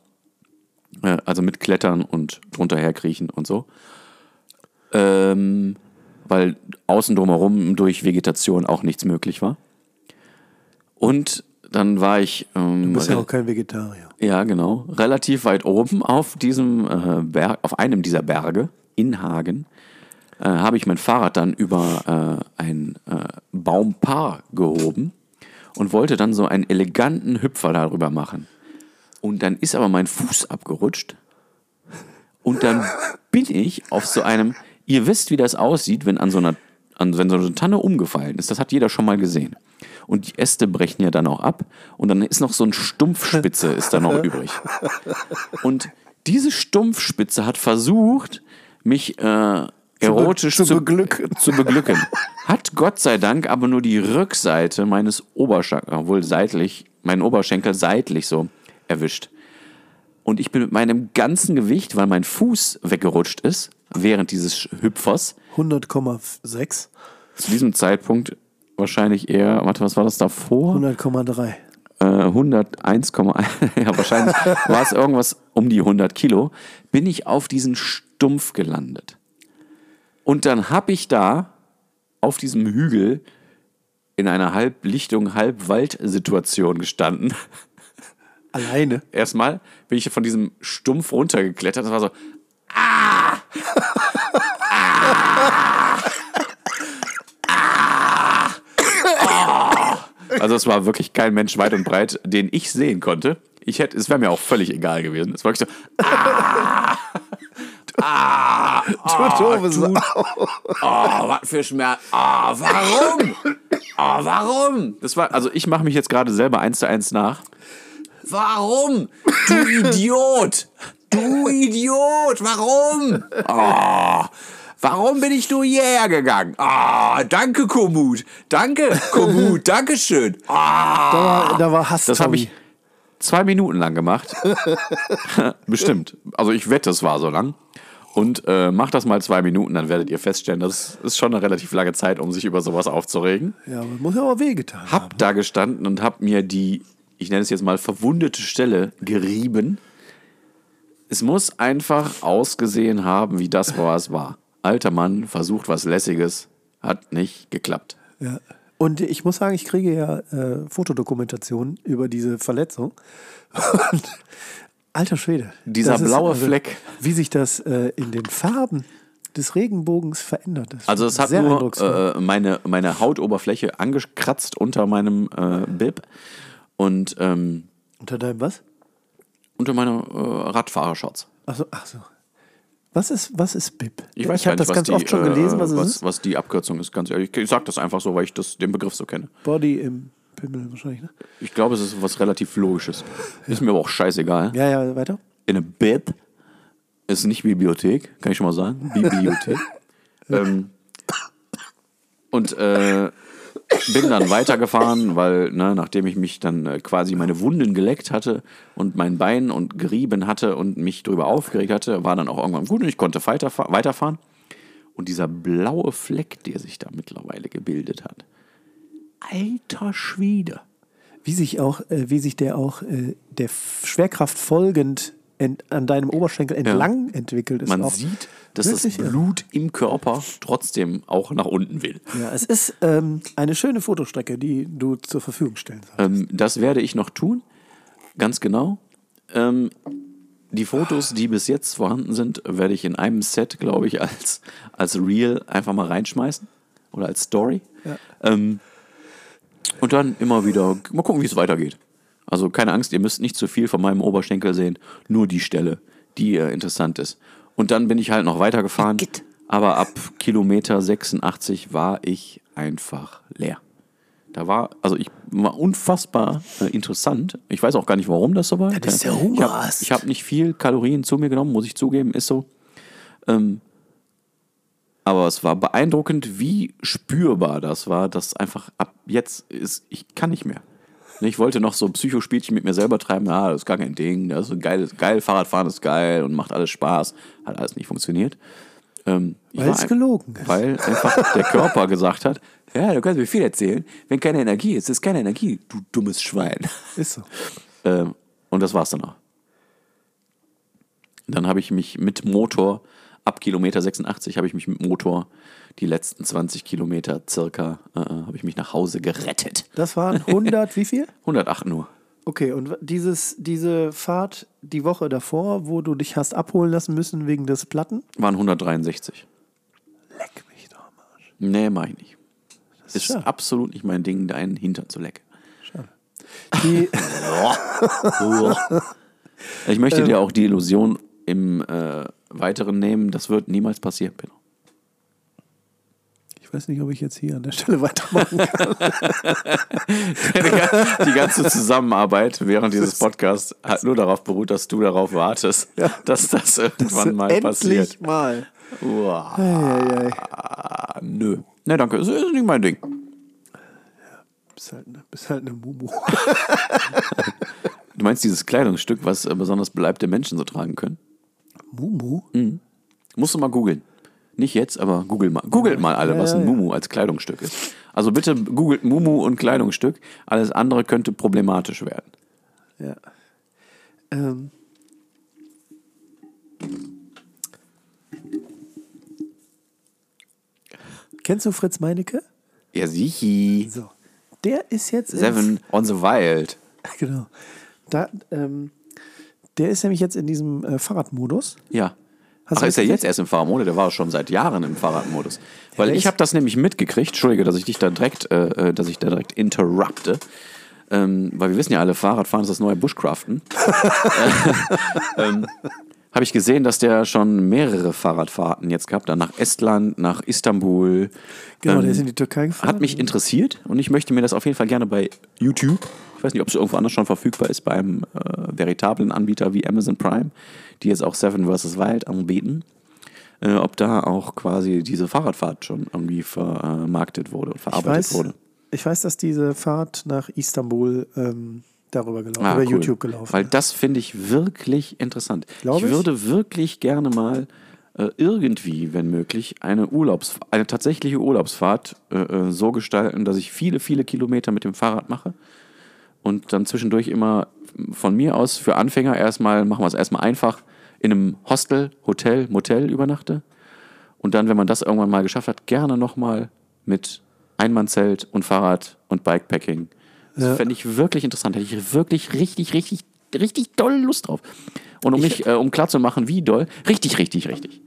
Äh, also mit Klettern und drunter herkriechen und so. Ähm, weil außen drumherum durch Vegetation auch nichts möglich war. Und dann war ich ähm, Du bist ja auch kein Vegetarier. ja, genau. Relativ weit oben auf diesem äh, Berg, auf einem dieser Berge in Hagen, äh, habe ich mein Fahrrad dann über äh, ein äh, Baumpaar gehoben und wollte dann so einen eleganten Hüpfer darüber machen. Und dann ist aber mein Fuß abgerutscht. Und dann bin ich auf so einem, ihr wisst, wie das aussieht, wenn an so einer, an, wenn so eine Tanne umgefallen ist. Das hat jeder schon mal gesehen. Und die Äste brechen ja dann auch ab. Und dann ist noch so ein Stumpfspitze ist da noch übrig. Und diese Stumpfspitze hat versucht, mich äh, erotisch zu beglücken. zu beglücken. Hat Gott sei Dank aber nur die Rückseite meines Oberschenkels, wohl seitlich, meinen Oberschenkel seitlich so erwischt. Und ich bin mit meinem ganzen Gewicht, weil mein Fuß weggerutscht ist, während dieses Hüpfers, 100,6, zu diesem Zeitpunkt wahrscheinlich eher, warte, was war das davor? 100,3. Äh, 101,1, <laughs> ja, wahrscheinlich <laughs> war es irgendwas um die 100 Kilo, bin ich auf diesen Stumpf gelandet. Und dann habe ich da auf diesem Hügel in einer Halblichtung, Halbwald-Situation gestanden. Alleine. Erstmal bin ich von diesem Stumpf runtergeklettert. Das war so, ah! Ah! Ah! Also es war wirklich kein Mensch weit und breit, den ich sehen konnte. Ich hätte, es wäre mir auch völlig egal gewesen. Es war wirklich so, Du doofes Sau. oh, was für Schmerz. Oh, warum? Oh, warum? Das war, also ich mache mich jetzt gerade selber eins zu eins nach. Warum? Du <laughs> Idiot! Du Idiot! Warum? Oh, warum bin ich nur hierher gegangen? Ah, danke, Komut. Danke, Komut. <laughs> Dankeschön. Ah. Da war, da war Hass. Das habe ich zwei Minuten lang gemacht. <laughs> Bestimmt. Also ich wette, es war so lang. Und äh, macht das mal zwei Minuten, dann werdet ihr feststellen, das ist schon eine relativ lange Zeit, um sich über sowas aufzuregen. Ja, aber muss ja auch wehgetan haben. Hab da gestanden und hab mir die, ich nenne es jetzt mal verwundete Stelle gerieben. Es muss einfach ausgesehen haben, wie das, was es war. Alter Mann versucht was Lässiges, hat nicht geklappt. Ja. Und ich muss sagen, ich kriege ja äh, Fotodokumentationen über diese Verletzung. <laughs> Und, alter Schwede. Dieser blaue Fleck. Wie sich das äh, in den Farben des Regenbogens verändert. Das Also es hat nur äh, meine, meine Hautoberfläche angekratzt unter meinem äh, Bib und ähm, Unter deinem was? Unter meiner äh, Radfahrershorts. Achso, ach so. Was ist, was ist BIP? Ich weiß ich habe das ganz die, oft schon gelesen, was äh, es was, ist. was die Abkürzung ist, ganz ehrlich. Ich sage das einfach so, weil ich das, den Begriff so kenne. Body im Pimmel wahrscheinlich, ne? Ich glaube, es ist was relativ Logisches. Ist mir aber auch scheißegal. Ja, ja, weiter. In a Bib ist nicht Bibliothek, kann ich schon mal sagen. Bibliothek. <laughs> ähm, und äh, bin dann weitergefahren, weil ne, nachdem ich mich dann äh, quasi meine Wunden geleckt hatte und mein Bein und gerieben hatte und mich darüber aufgeregt hatte, war dann auch irgendwann gut und ich konnte weiterfa- weiterfahren. Und dieser blaue Fleck, der sich da mittlerweile gebildet hat, alter Schwede. Wie sich auch, äh, wie sich der auch äh, der Schwerkraft folgend an deinem Oberschenkel entlang entwickelt ist. Man auch sieht, dass das wirklich irre. Blut im Körper trotzdem auch nach unten will. Ja, es ist ähm, eine schöne Fotostrecke, die du zur Verfügung stellen sollst. Ähm, das werde ich noch tun, ganz genau. Ähm, die Fotos, die bis jetzt vorhanden sind, werde ich in einem Set, glaube ich, als, als Reel einfach mal reinschmeißen. Oder als Story. Ähm, und dann immer wieder, mal gucken, wie es weitergeht. Also keine Angst, ihr müsst nicht zu viel von meinem Oberschenkel sehen, nur die Stelle, die äh, interessant ist. Und dann bin ich halt noch weitergefahren. Aber ab Kilometer 86 war ich einfach leer. Da war, also ich war unfassbar äh, interessant. Ich weiß auch gar nicht, warum das so war. Das ist Ich Hunger habe hast. hab nicht viel Kalorien zu mir genommen, muss ich zugeben, ist so. Ähm, Aber es war beeindruckend, wie spürbar das war, dass einfach ab jetzt ist, ich kann nicht mehr. Ich wollte noch so Psychospielchen mit mir selber treiben, ja, das ist gar kein Ding, das ist ein geiles, geil, Fahrradfahren ist geil und macht alles Spaß. Hat alles nicht funktioniert. Ähm, Weil es gelogen ist. Weil einfach der Körper gesagt hat, ja, du kannst mir viel erzählen. Wenn keine Energie ist, ist keine Energie, du dummes Schwein. Ist so. Ähm, und das war's dann auch. Dann habe ich mich mit Motor, ab Kilometer 86 habe ich mich mit Motor die letzten 20 Kilometer circa, äh, äh, habe ich mich nach Hause gerettet. Das waren 100, wie viel? <laughs> 108 nur. Okay, und dieses, diese Fahrt die Woche davor, wo du dich hast abholen lassen müssen wegen des Platten? Waren 163. Leck mich doch am Arsch. Nee, mach ich nicht. ist ist schade. absolut nicht mein Ding, deinen Hintern zu lecken. Die, <laughs> Ich möchte dir auch die Illusion im äh, Weiteren nehmen, das wird niemals passieren, Pedro. Ich weiß nicht, ob ich jetzt hier an der Stelle <laughs> weitermachen kann. Die ganze Zusammenarbeit während dieses Podcasts hat nur darauf beruht, dass du darauf wartest, dass das irgendwann mal passiert. Endlich mal. Uah, Eieiei. nö. Ne, danke. Das ist nicht mein Ding. Bist halt, ne, bist halt eine Mumu. Du meinst dieses Kleidungsstück, was äh, besonders beleibte Menschen so tragen können? Mumu? Musst du mal googeln. Nicht jetzt, aber google mal. Googelt mal alle, was ein. Mumu als Kleidungsstück ist. Also bitte googelt Mumu und Kleidungsstück. Alles andere könnte problematisch werden. Ja. Ähm. Kennst du Fritz Meinecke? Ja, sichi. So. Der ist jetzt. Seven on the Wild. Genau. Da, ähm, der ist nämlich jetzt in diesem äh, Fahrradmodus. Ja. Hast Ach, du ist er jetzt erst im Fahrradmodus? Der war schon seit Jahren im Fahrradmodus. Weil der ich habe das nämlich mitgekriegt. Entschuldige, dass ich dich da direkt, äh, äh, dass ich da direkt interrupte. Ähm, weil wir wissen ja alle, Fahrradfahren ist das neue Bushcraften. <laughs> ähm, habe ich gesehen, dass der schon mehrere Fahrradfahrten jetzt gehabt hat. Nach Estland, nach Istanbul. Genau, Ähm, der ist in die Türkei gefahren. Hat mich interessiert und ich möchte mir das auf jeden Fall gerne bei YouTube, ich weiß nicht, ob es irgendwo anders schon verfügbar ist, beim äh, veritablen Anbieter wie Amazon Prime, die jetzt auch Seven vs. Wild anbieten, äh, ob da auch quasi diese Fahrradfahrt schon irgendwie vermarktet wurde und ich verarbeitet weiß, wurde. ich weiß, dass diese Fahrt nach Istanbul ähm, darüber gelaufen, Ah, über cool. YouTube gelaufen Weil ist. das finde ich wirklich interessant. Glaub ich ich. würde wirklich gerne mal äh, irgendwie, wenn möglich, eine Urlaubs eine tatsächliche Urlaubsfahrt äh, äh, so gestalten, dass ich viele, viele Kilometer mit dem Fahrrad mache und dann zwischendurch immer von mir aus für Anfänger erstmal, machen wir es erstmal einfach, in einem Hostel, Hotel, Motel übernachte. Und dann, wenn man das irgendwann mal geschafft hat, gerne nochmal mit Einmannzelt und Fahrrad und Bikepacking. Das Ja. fände ich wirklich interessant. Hätte ich wirklich, richtig, richtig, richtig doll Lust drauf. Und um mich, äh, um klarzumachen, wie doll, richtig, richtig, richtig.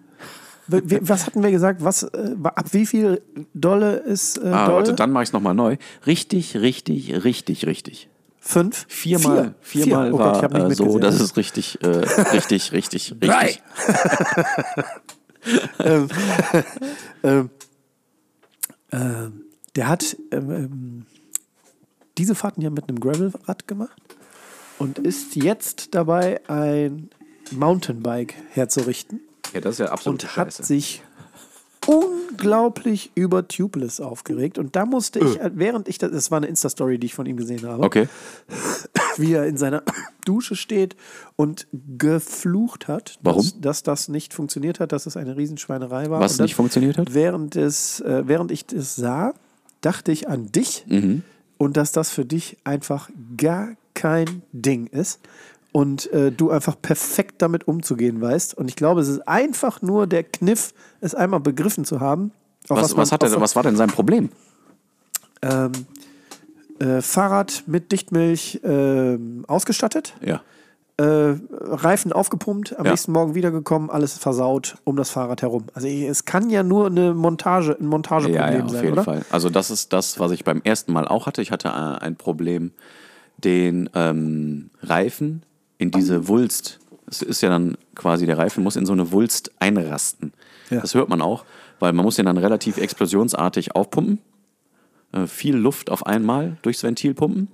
Was hatten wir gesagt? Was, äh, ab wie viel Dolle ist äh, Ah, doll? warte, dann mache ich es nochmal neu. Richtig, richtig, richtig, richtig. Fünf? Viermal, Vier. viermal Vier. Oh Gott, ich war nicht äh, so, dass es richtig, äh, richtig, richtig, <laughs> richtig. <laughs> ähm, ähm, ähm, der hat ähm, ähm, diese Fahrten ja mit einem Gravelrad gemacht und ist jetzt dabei, ein Mountainbike herzurichten Ja, das ist ja absolut und hat sich unglaublich über Tubeless aufgeregt. Und da musste ich, während ich das, das war eine Insta-Story, die ich von ihm gesehen habe, Okay. wie er in seiner <coughs> Dusche steht und geflucht hat, Warum? Dass, dass das nicht funktioniert hat, dass es eine Riesenschweinerei war. Was und dann, nicht funktioniert hat? Während, es, äh, während ich das sah, dachte ich an dich Mhm. und dass das für dich einfach gar kein Ding ist und äh, du einfach perfekt damit umzugehen weißt. Und ich glaube, es ist einfach nur der Kniff, es einmal begriffen zu haben. auf Was, man- was, hat er, was war denn sein Problem? ähm, äh, Fahrrad mit Dichtmilch ähm, ausgestattet, Ja. äh, Reifen aufgepumpt, am Ja. nächsten Morgen wiedergekommen, alles versaut um das Fahrrad herum. Also es kann ja nur eine Montage, ein Montageproblem Ja, ja, auf sein, jeden oder? Fall. Also das ist das, was ich beim ersten Mal auch hatte. Ich hatte äh, ein Problem, den ähm, Reifen in diese Wulst, es ist ja dann quasi, der Reifen muss in so eine Wulst einrasten. Ja. Das hört man auch, weil man muss den dann relativ explosionsartig aufpumpen. Äh, viel Luft auf einmal durchs Ventil pumpen.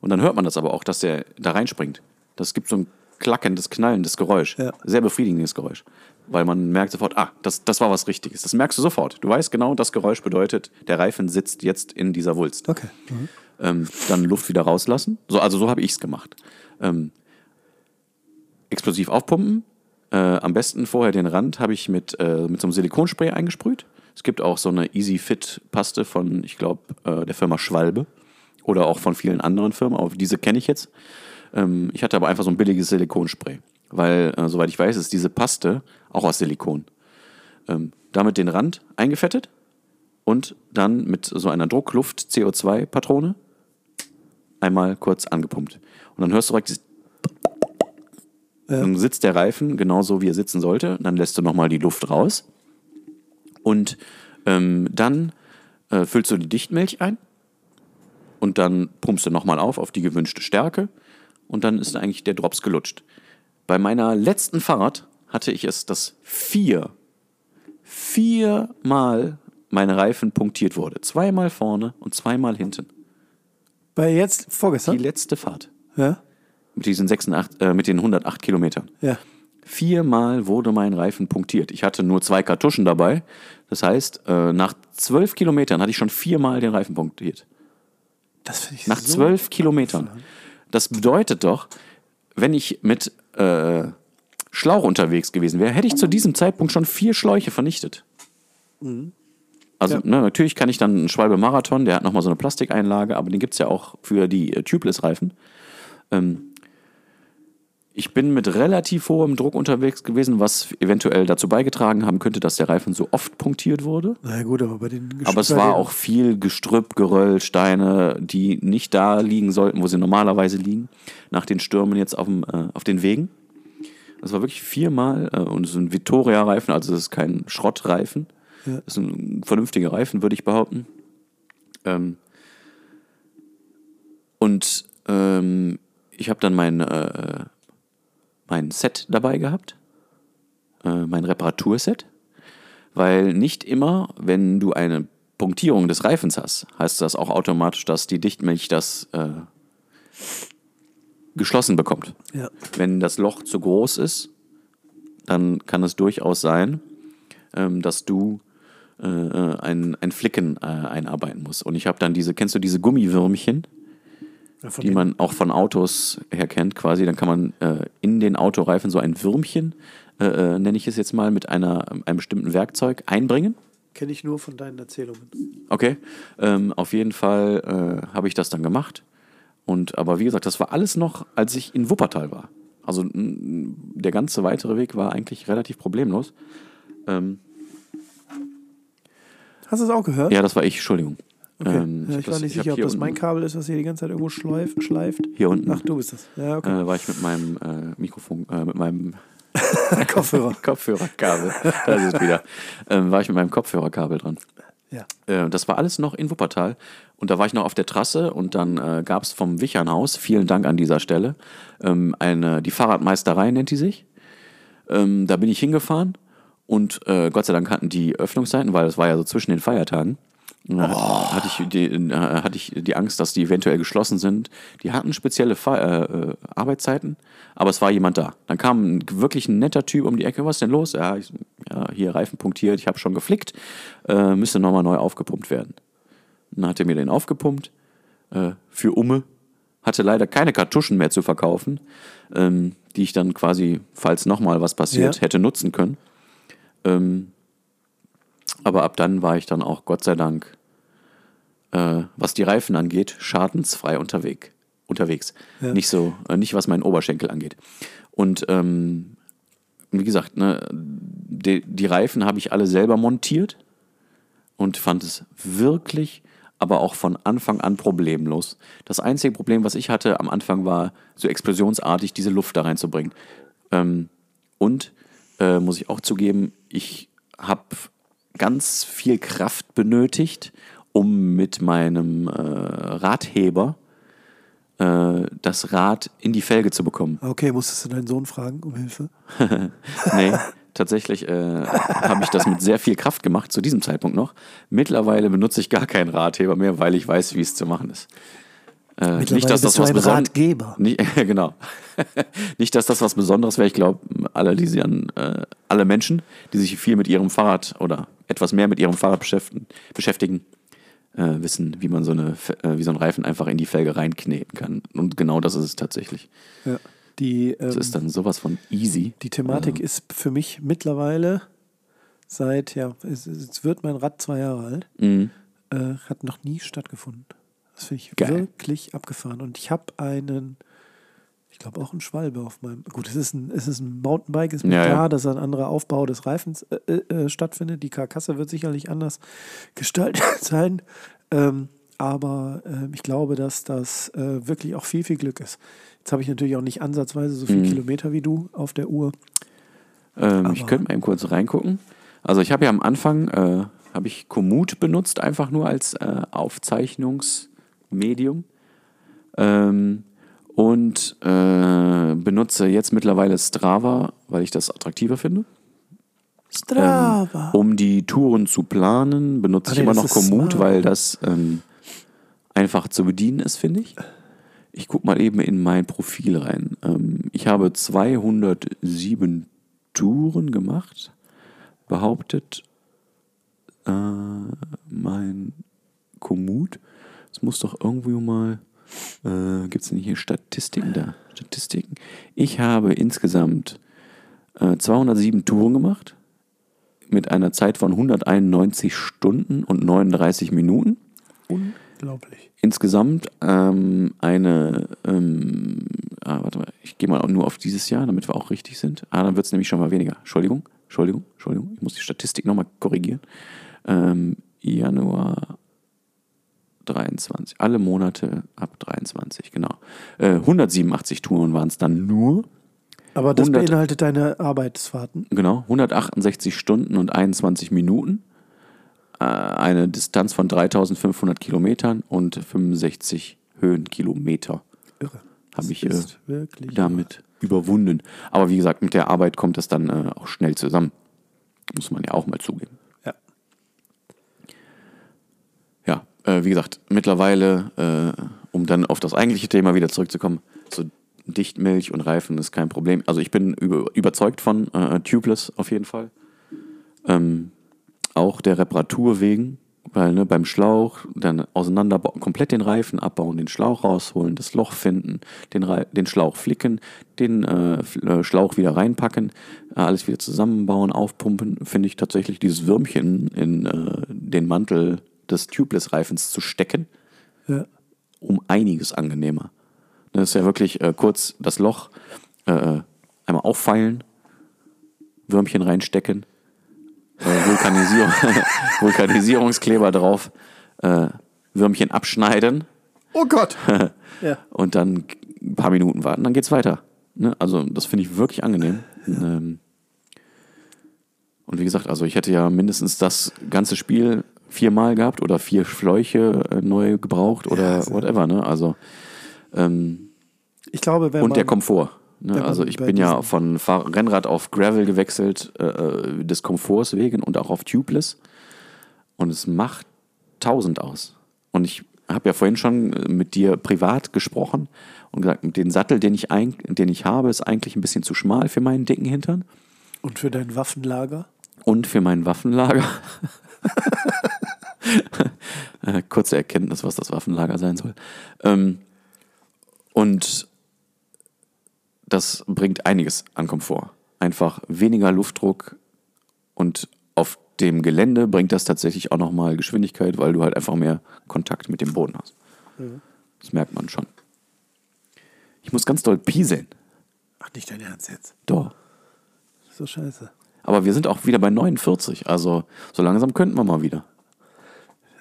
Und dann hört man das aber auch, dass der da reinspringt. Das gibt so ein klackendes, knallendes Geräusch. Ja. Sehr befriedigendes Geräusch. weil man merkt sofort, ah, das, das war was Richtiges. Das merkst du sofort. Du weißt genau, das Geräusch bedeutet, der Reifen sitzt jetzt in dieser Wulst. Okay. Mhm. Ähm, dann Luft wieder rauslassen. So, also so habe ich es gemacht. Ähm, explosiv aufpumpen. Äh, am besten vorher den Rand habe ich mit, äh, mit so einem Silikonspray eingesprüht. Es gibt auch so eine Easy Fit Paste von, ich glaube, äh, der Firma Schwalbe oder auch von vielen anderen Firmen. Auch diese kenne ich jetzt. Ähm, ich hatte aber einfach so ein billiges Silikonspray, weil, äh, soweit ich weiß, ist diese Paste auch aus Silikon. Ähm, damit den Rand eingefettet und dann mit so einer Druckluft-CO2-Patrone einmal kurz angepumpt. Und dann hörst du direkt dieses dann sitzt der Reifen genauso, wie er sitzen sollte. Dann lässt du nochmal die Luft raus. Und ähm, dann äh, füllst du die Dichtmilch ein. Und dann pumpst du nochmal auf, auf die gewünschte Stärke. Und dann ist eigentlich der Drops gelutscht. Bei meiner letzten Fahrt hatte ich es, dass vier, viermal meine Reifen punktiert wurde. Zweimal vorne und zweimal hinten. Bei jetzt, vorgestern? Die letzte Fahrt. Ja. Mit diesen 86, äh, mit den 108 Kilometern. Ja. Viermal wurde mein Reifen punktiert. Ich hatte nur zwei Kartuschen dabei. Das heißt, äh, nach zwölf Kilometern hatte ich schon viermal den Reifen punktiert. Das finde ich Nach so zwölf Kilometern. Das bedeutet doch, wenn ich mit äh, Schlauch unterwegs gewesen wäre, hätte ich zu diesem Zeitpunkt schon vier Schläuche vernichtet. Also Ja. ne, natürlich kann ich dann einen Schwalbe Marathon, der hat nochmal so eine Plastikeinlage, aber den gibt es ja auch für die äh, Tubeless-Reifen. Ähm, ich bin mit relativ hohem Druck unterwegs gewesen, was eventuell dazu beigetragen haben könnte, dass der Reifen so oft punktiert wurde. Na gut, aber bei den Aber es war auch viel Gestrüpp, Geröll, Steine, die nicht da liegen sollten, wo sie normalerweise liegen, nach den Stürmen jetzt auf, dem, äh, auf den Wegen. Das war wirklich viermal äh, und es ist ein Vittoria-Reifen, also das ist kein Schrottreifen. Ja. Das ist ein vernünftiger Reifen, würde ich behaupten. Ähm, und ähm, ich habe dann mein, äh, mein Set dabei gehabt, äh, mein Reparaturset, weil nicht immer, wenn du eine Punktierung des Reifens hast, heißt das auch automatisch, dass die Dichtmilch das äh, geschlossen bekommt. Ja. Wenn das Loch zu groß ist, dann kann es durchaus sein, ähm, dass du äh, äh, ein, ein Flicken äh, einarbeiten musst. Und ich habe dann diese, kennst du diese Gummiwürmchen? Die man auch von Autos her kennt, quasi. Dann kann man äh, in den Autoreifen so ein Würmchen, äh, äh, nenne ich es jetzt mal, mit einer, einem bestimmten Werkzeug einbringen. Kenne ich nur von deinen Erzählungen. Okay. Ähm, auf jeden Fall äh, habe ich das dann gemacht. Und aber wie gesagt, das war alles noch, als ich in Wuppertal war. Also der ganze weitere Weg war eigentlich relativ problemlos. Ähm, Hast du es auch gehört? ja, das war ich, Entschuldigung. Okay. Ähm, hab ich war das- nicht sicher, ob das mein Kabel ist, was hier die ganze Zeit irgendwo schleif, schleift. Hier unten Ach, du bist das. Ja, okay. äh, war ich mit meinem äh, Mikrofon, äh, mit meinem <laughs> Kopfhörer. <laughs> Kopfhörerkabel, da ist es wieder, ähm, war ich mit meinem Kopfhörerkabel dran. Ja. Äh, das war alles noch in Wuppertal. Und da war ich noch auf der Trasse und dann äh, gab es vom Wichernhaus, vielen Dank an dieser Stelle, ähm, eine, die Fahrradmeisterei nennt die sich. Ähm, da bin ich hingefahren und äh, Gott sei Dank hatten die Öffnungszeiten, weil es war ja so zwischen den Feiertagen. Hat- hatte, ich die, äh, hatte ich die Angst, dass die eventuell geschlossen sind. Die hatten spezielle Fe äh, äh, Arbeitszeiten, aber es war jemand da. Dann kam ein, wirklich ein netter Typ um die Ecke. Was ist denn los? Ja, ich, ja hier Reifen punktiert, ich habe schon geflickt, äh, müsste nochmal neu aufgepumpt werden. Dann hat er mir den aufgepumpt äh, für Umme. Hatte leider keine Kartuschen mehr zu verkaufen, ähm, die ich dann quasi, falls nochmal was passiert, Ja. hätte nutzen können. Ähm, aber ab dann war ich dann auch, Gott sei Dank, äh, was die Reifen angeht, schadensfrei unterwegs. unterwegs. Ja. Nicht so, äh, nicht was meinen Oberschenkel angeht. Und ähm, wie gesagt, ne, die, die Reifen habe ich alle selber montiert und fand es wirklich, aber auch von Anfang an problemlos. Das einzige Problem, was ich hatte am Anfang, war so explosionsartig diese Luft da reinzubringen. Ähm, und äh, muss ich auch zugeben, ich habe ganz viel Kraft benötigt, um mit meinem äh, Radheber äh, das Rad in die Felge zu bekommen. Okay, musstest du deinen Sohn fragen um Hilfe? <laughs> Nee, <laughs> tatsächlich äh, habe ich das mit sehr viel Kraft gemacht, zu diesem Zeitpunkt noch. Mittlerweile benutze ich gar keinen Radheber mehr, weil ich weiß, wie es zu machen ist. Äh, nicht, dass das was Besonderes <laughs> nicht, <laughs> genau. <laughs> nicht, dass das was Besonderes wäre. Ich glaube, alle, die sie an, äh, alle Menschen, die sich viel mit ihrem Fahrrad oder etwas mehr mit ihrem Fahrrad beschäftigen, beschäftigen äh, wissen, wie man so eine, äh, wie so ein Reifen einfach in die Felge reinkneten kann. Und genau das ist es tatsächlich. Ja. Die, Das ähm, ist dann sowas von easy. die Thematik ist für mich mittlerweile seit, ja, es, es wird mein Rad zwei Jahre alt, Mhm. äh, hat noch nie stattgefunden. Das finde ich Geil. wirklich abgefahren. Und ich habe einen, ich glaube auch einen Schwalbe auf meinem. Gut, es ist ein, es ist ein Mountainbike, ist mir Ja, klar, ja. dass ein anderer Aufbau des Reifens äh, äh, stattfindet. Die Karkasse wird sicherlich anders gestaltet <laughs> sein. Ähm, aber äh, ich glaube, dass das äh, wirklich auch viel, viel Glück ist. Jetzt habe ich natürlich auch nicht ansatzweise so viele Mhm. Kilometer wie du auf der Uhr. Ähm, ich könnte mal eben kurz reingucken. Also ich habe ja am Anfang, äh, habe ich Komoot benutzt, einfach nur als äh, Aufzeichnungsmedium. Ähm, und äh, benutze jetzt mittlerweile Strava, weil ich das attraktiver finde. Strava. Ähm, um die Touren zu planen, benutze Ah, ich immer noch Komoot, weil das ähm, einfach zu bedienen ist, finde ich. Ich gucke mal eben in mein Profil rein. Ähm, ich habe 207 Touren gemacht, behauptet äh, mein Komoot. Es muss doch irgendwo mal, äh, gibt es denn hier Statistiken da? Statistiken. Ich habe insgesamt äh, 207 Touren gemacht mit einer Zeit von 191 Stunden und 39 Minuten. Unglaublich. Insgesamt ähm, eine, ähm, ah, warte mal, ich gehe mal nur auf dieses Jahr, damit wir auch richtig sind. Ah, dann wird es nämlich schon mal weniger. Entschuldigung, Entschuldigung, Entschuldigung, ich muss die Statistik nochmal korrigieren. Ähm, Januar 23, alle Monate ab 23, genau. Äh, 187 Touren waren es dann nur. Aber das 100 beinhaltet deine Arbeitsfahrten. Genau, 168 Stunden und 21 Minuten. Äh, eine Distanz von 3500 Kilometern und 65 Höhenkilometer Irre. habe ich äh, damit überwunden. Aber wie gesagt, mit der Arbeit kommt das dann äh, auch schnell zusammen. Muss man ja auch mal zugeben. Ja. Ja, äh, wie gesagt, mittlerweile, äh, um dann auf das eigentliche Thema wieder zurückzukommen, so Dichtmilch und Reifen ist kein Problem. Also ich bin über, überzeugt von äh, Tubeless auf jeden Fall. Ähm, auch der Reparatur wegen, weil ne, beim Schlauch dann auseinanderbauen, komplett den Reifen abbauen, den Schlauch rausholen, das Loch finden, den, Rei- den Schlauch flicken, den äh, äh, Schlauch wieder reinpacken, äh, alles wieder zusammenbauen, aufpumpen, finde ich tatsächlich dieses Würmchen in äh, den Mantel des Tubeless-Reifens zu stecken, Ja. um einiges angenehmer. Das ist ja wirklich äh, kurz das Loch äh, einmal auffeilen, Würmchen reinstecken, äh, Vulkanisierung, <laughs> Vulkanisierungskleber drauf, äh, Würmchen abschneiden Oh Gott. <laughs> ja. und dann ein paar Minuten warten, dann geht's weiter. Ne? Also das finde ich wirklich angenehm. Ähm, und wie gesagt, also ich hätte ja mindestens das ganze Spiel viermal gehabt oder vier Schläuche äh, neu gebraucht oder also- whatever. Ne? Also ähm, Ich glaube, wenn und man, der Komfort. Ne? Also ich bin ja von Fahr Rennrad auf Gravel gewechselt, äh, äh, des Komforts wegen und auch auf Tubeless. Und es macht tausend aus. Und ich habe ja vorhin schon äh, mit dir privat gesprochen und gesagt, den Sattel, den ich, ein, den ich habe, ist eigentlich ein bisschen zu schmal für meinen dicken Hintern und für dein Waffenlager. und für mein Waffenlager. <laughs> <laughs> Äh, Kurze Erkenntnis, was das Waffenlager sein soll. Ähm, und das bringt einiges an Komfort. Einfach weniger Luftdruck und auf dem Gelände bringt das tatsächlich auch nochmal Geschwindigkeit, weil du halt einfach mehr Kontakt mit dem Boden hast. Das merkt man schon. Ich muss ganz doll pieseln. Ach, nicht dein Ernst jetzt. Doch. So scheiße. Aber wir sind auch wieder bei 49. Also so langsam könnten wir mal wieder.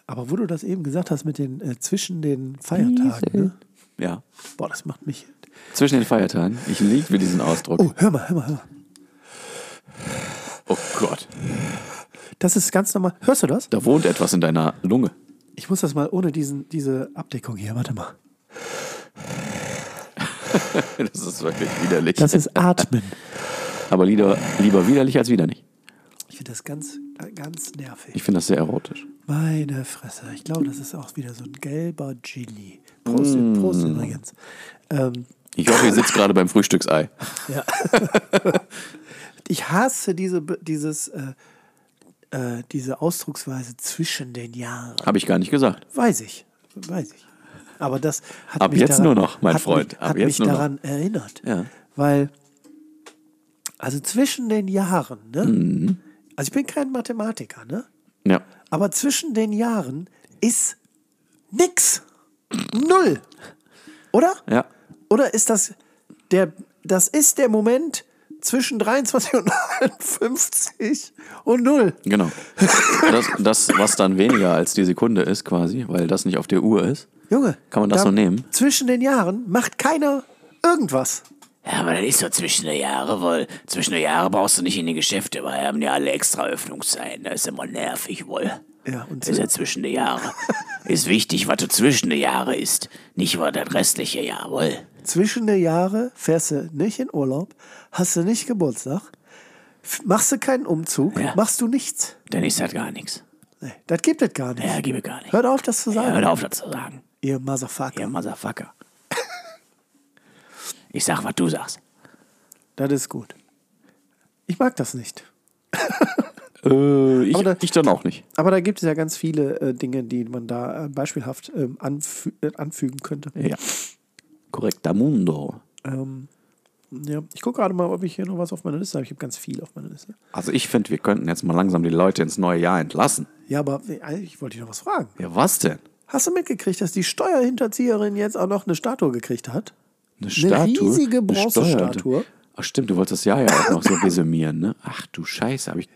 Aber wo du das eben gesagt hast mit den äh, zwischen den Feiertagen, ne? Ja. boah, das macht mich. Zwischen den Feiertagen. Ich liebe diesen Ausdruck. Oh, hör mal, hör mal, hör mal. Oh Gott. Das ist ganz normal. Hörst du das? Da wohnt etwas in deiner Lunge. Ich muss das mal ohne diesen, diese Abdeckung hier. Warte mal. <laughs> Das ist wirklich widerlich. Das ist Atmen. Aber lieber, lieber widerlich als widerlich. Ich finde das ganz, ganz nervig. Ich finde das sehr erotisch. Meine Fresse. Ich glaube, das ist auch wieder so ein gelber Chili. Prost, Prost übrigens. Ähm, Ich hoffe, ihr sitzt gerade beim Frühstücksei. <laughs> ja. <laughs> ich hasse diese, dieses, äh, äh, diese Ausdrucksweise zwischen den Jahren. Habe ich gar nicht gesagt. Weiß ich, weiß ich. Aber das hat Ab mich jetzt daran, nur noch, mein Freund. Mich, Ab hat jetzt mich nur noch. daran erinnert. Ja. Weil, also zwischen den Jahren, ne? Mhm. Also ich bin kein Mathematiker, ne? Ja. Aber zwischen den Jahren ist nix. Null. Oder? Ja. Oder ist das der, das ist der Moment zwischen 23 und <laughs> 59 und 0. Genau. Das, das, was dann weniger als die Sekunde ist, quasi, weil das nicht auf der Uhr ist. Junge. Kann man das da so nehmen? Zwischen den Jahren macht keiner irgendwas. Ja, aber das ist so zwischen den Jahren, weil zwischen den Jahren brauchst du nicht in die Geschäfte, weil haben ja alle extra Öffnungszeiten. Das ist immer nervig, wohl. Ja, und Das ist ja zwischen den Jahren. ist wichtig, was du zwischen den Jahren isst, nicht was das restliche Jahr, wohl. zwischen den Jahren fährst du nicht in Urlaub, hast du nicht Geburtstag, machst du keinen Umzug, Ja. machst du nichts. Dann ist das gar nichts. Nee, das gibt es gar nicht. Ja, gib mir gar nicht. Hört auf, das zu Ja, sagen, hör auf, das zu sagen. ihr Motherfucker. Ihr Motherfucker. Ich sag, was du sagst. Das ist gut. Ich mag das nicht. <laughs> Äh, ich, da- ich dann auch nicht. Aber da gibt es ja ganz viele äh, Dinge, die man da äh, beispielhaft ähm, anfü äh, anfügen könnte. Ja. Korrekter Mundo. Ähm, ja, ich gucke gerade mal, ob ich hier noch was auf meiner Liste habe. Ich habe ganz viel auf meiner Liste. Also ich finde, wir könnten jetzt mal langsam die Leute ins neue Jahr entlassen. Ja, aber äh, ich wollte dich noch was fragen. Ja, was denn? Hast du mitgekriegt, dass die Steuerhinterzieherin jetzt auch noch eine Statue gekriegt hat? Eine riesige Eine Bronzestatue. Steuer- Ach stimmt, du wolltest das Jahr ja auch noch so <coughs> resümieren, ne? Ach du Scheiße, habe ich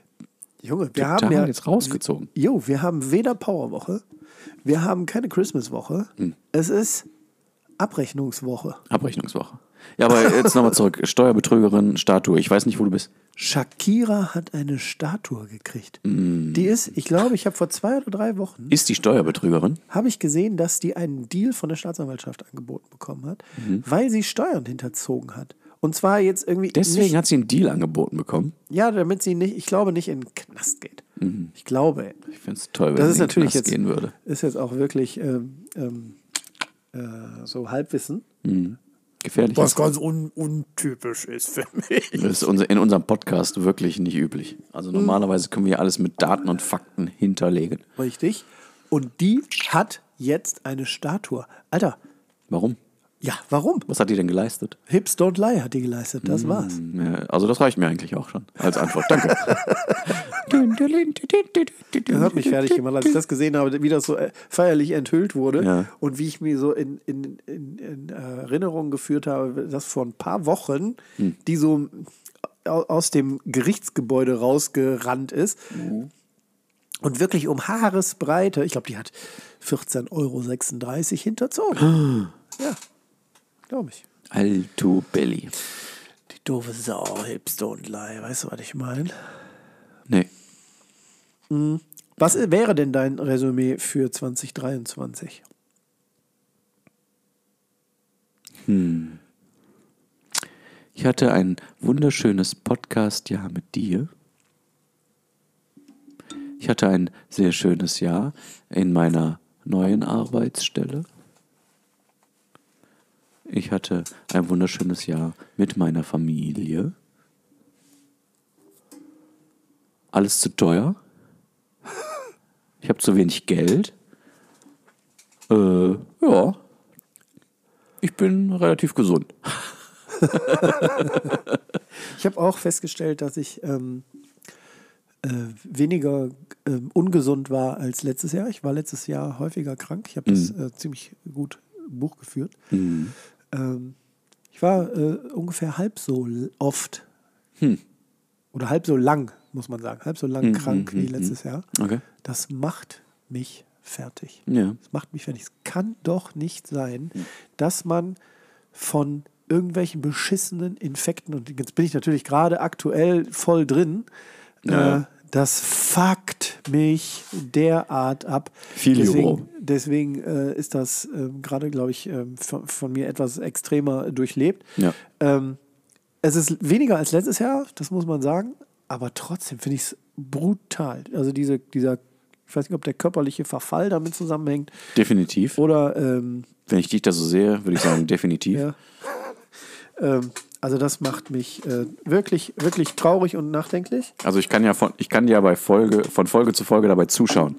Junge, wir haben ja jetzt rausgezogen. Jo, wir haben weder Powerwoche, wir haben keine Christmaswoche. Hm. Es ist Abrechnungswoche. Abrechnungswoche. Ja, aber jetzt nochmal zurück. Steuerbetrügerin, Statue. Ich weiß nicht, wo du bist. Shakira hat eine Statue gekriegt. Hm. Die ist, ich glaube, ich habe vor zwei oder drei Wochen Ist die Steuerbetrügerin? habe ich gesehen, dass die einen Deal von der Staatsanwaltschaft angeboten bekommen hat, Mhm. weil sie Steuern hinterzogen hat. Und zwar jetzt irgendwie Deswegen nicht, hat sie einen Deal angeboten bekommen. ja, damit sie nicht, ich glaube nicht in den Knast geht. Ich glaube, Ich finde es toll, wenn das sie ist in den natürlich Knast jetzt gehen würde. ist jetzt auch wirklich ähm, ähm, äh, so Halbwissen, Gefährlich. was ganz un untypisch ist für mich. Das ist in unserem Podcast wirklich nicht üblich. Also normalerweise können wir alles mit Daten und Fakten hinterlegen. Richtig. Und die hat jetzt eine Statue. Alter, Warum? Ja, warum? Was hat die denn geleistet? Hips Don't Lie hat die geleistet, das war's. Ja, Also das reicht mir eigentlich auch schon als Antwort. Danke. <laughs> Das hat mich fertig gemacht, als ich das gesehen habe, wie das so äh, feierlich enthüllt wurde Ja. und wie ich mir so in, in, in, in äh, Erinnerung geführt habe, dass vor ein paar Wochen die so au- aus dem Gerichtsgebäude rausgerannt ist und wirklich um Haaresbreite, ich glaube, die hat 14,36 Euro hinterzogen. <gasps> ja, glaube ich. Alto Belly. Die doofe Sau, Hips Don't Lie, weißt du, was ich meine? Nee. Was wäre denn dein Resümee für 2023? Ich hatte ein wunderschönes Podcast-Jahr mit dir. Ich hatte ein sehr schönes Jahr in meiner neuen Arbeitsstelle. Ich hatte ein wunderschönes Jahr mit meiner Familie. Alles zu teuer. <laughs> Ich habe zu wenig Geld. Äh, ja. Ich bin relativ gesund. Ich habe auch festgestellt, dass ich ähm, äh, weniger ähm, ungesund war als letztes Jahr. Ich war letztes Jahr häufiger krank. Ich habe das äh, ziemlich gut Buch geführt. Ähm, ich war äh, ungefähr halb so oft oder halb so lang, muss man sagen, halb so lang krank wie letztes Jahr. Okay. Das macht mich fertig. Ja. Das macht mich fertig. Es kann doch nicht sein, dass man von irgendwelchen beschissenen Infekten, und jetzt bin ich natürlich gerade aktuell voll drin, Ja. äh, das fuckt mich derart ab. Viel deswegen deswegen äh, ist das ähm, gerade, glaube ich, ähm, von, von mir etwas extremer durchlebt. Ja. Ähm, es ist weniger als letztes Jahr, das muss man sagen. aber trotzdem finde ich es brutal. Also diese, dieser, ich weiß nicht, ob der körperliche Verfall damit zusammenhängt Definitiv. oder ähm, Wenn ich dich da so sehe, würde ich sagen, <laughs> definitiv. ja. ähm, also das macht mich äh, wirklich, wirklich traurig und nachdenklich. Also ich kann ja von, ich kann ja bei Folge, von Folge zu Folge dabei zuschauen,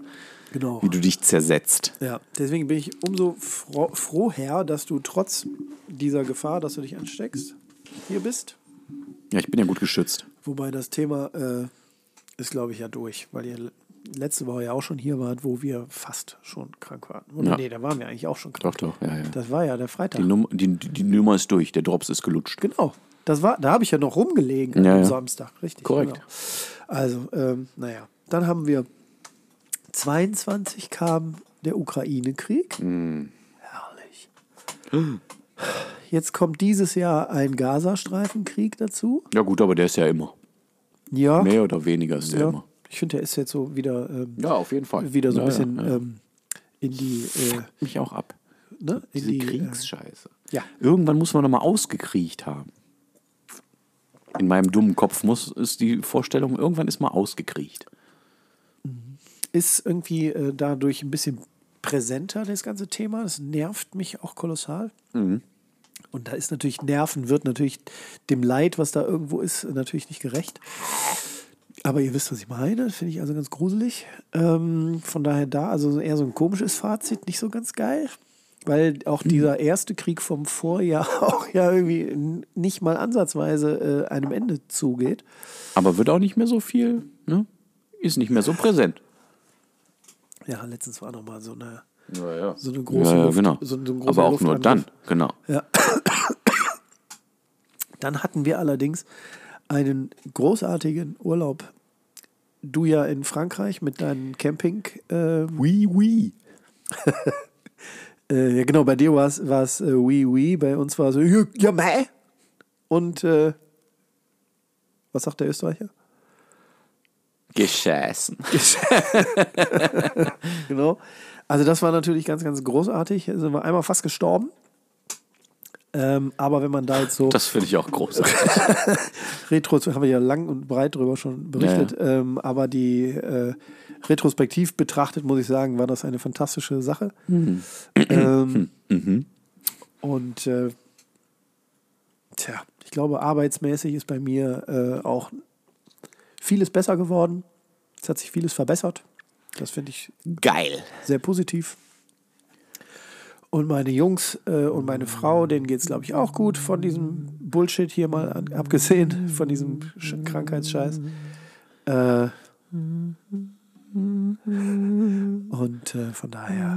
Genau. wie du dich zersetzt. Ja, deswegen bin ich umso froh, froh Herr, dass du trotz dieser Gefahr, dass du dich ansteckst, hier bist. Ja, ich bin ja gut geschützt. Wobei das Thema äh, ist, glaube ich, ja durch, weil ihr letzte Woche ja auch schon hier wart, wo wir fast schon krank waren. Oder Ja. nee, da waren wir eigentlich auch schon krank. Doch, doch, ja, ja. Das war ja der Freitag. Die, Num die, die Nummer ist durch, der Drops ist gelutscht. Genau. Das war, da habe ich ja noch rumgelegen Ja, am ja. Samstag, richtig. Korrekt. Genau. Also, ähm, naja, dann haben wir 22 kam der Ukraine-Krieg. Hm. Herrlich. Jetzt kommt dieses Jahr ein Gazastreifenkrieg dazu. Ja gut, aber der ist ja immer. Ja. Mehr oder weniger ist der ja. immer. Ich finde, der ist jetzt so wieder, ähm, Ja, auf jeden Fall. wieder so ein ja, bisschen Ja, ja. Ähm, in die, äh, Mich auch ab. ne? In Diese die, Kriegsscheiße. Äh, ja. Irgendwann muss man doch mal ausgekriecht haben. In meinem dummen Kopf muss ist die Vorstellung, irgendwann ist mal ausgekriecht. ist irgendwie äh, dadurch ein bisschen präsenter, das ganze Thema. Das nervt mich auch kolossal. Mhm. Und da ist natürlich, Nerven wird natürlich dem Leid, was da irgendwo ist, natürlich nicht gerecht. Aber ihr wisst, was ich meine. Das Finde ich also ganz gruselig. Ähm, von daher da, also eher so ein komisches Fazit, nicht so ganz geil. Weil auch Mhm. dieser erste Krieg vom Vorjahr <laughs> auch ja irgendwie nicht mal ansatzweise äh, einem Ende zugeht. Aber wird auch nicht mehr so viel, ne? Ist nicht mehr so präsent. Ja, letztens war noch mal so eine, Ja, ja. so eine große ja, Luft- genau. so, so Aber auch nur dann, genau. Ja. <coughs> Dann hatten wir allerdings einen großartigen Urlaub. Du ja in Frankreich mit deinem Camping. Äh, Oui, oui. <laughs> äh, ja, genau, bei dir war es war es äh, oui, oui, bei uns war es so, ja, ja mei. Und äh, was sagt der Österreicher? Gescheißen. <laughs> Genau. Also das war natürlich ganz, ganz großartig. Da sind wir einmal fast gestorben. Ähm, aber wenn man da jetzt so Das finde ich auch großartig. <laughs> Retro, haben wir ja lang und breit drüber schon berichtet, Ähm, aber die äh, retrospektiv betrachtet, muss ich sagen, war das eine fantastische Sache. Ähm, Und äh, tja, ich glaube, arbeitsmäßig ist bei mir äh, auch vieles besser geworden. Es hat sich vieles verbessert. Das finde ich Geil. sehr positiv. Und meine Jungs äh, und meine Frau, denen geht es, glaube ich, auch gut von diesem Bullshit hier mal an, abgesehen, von diesem Sch Krankheitsscheiß. Äh, und äh, von daher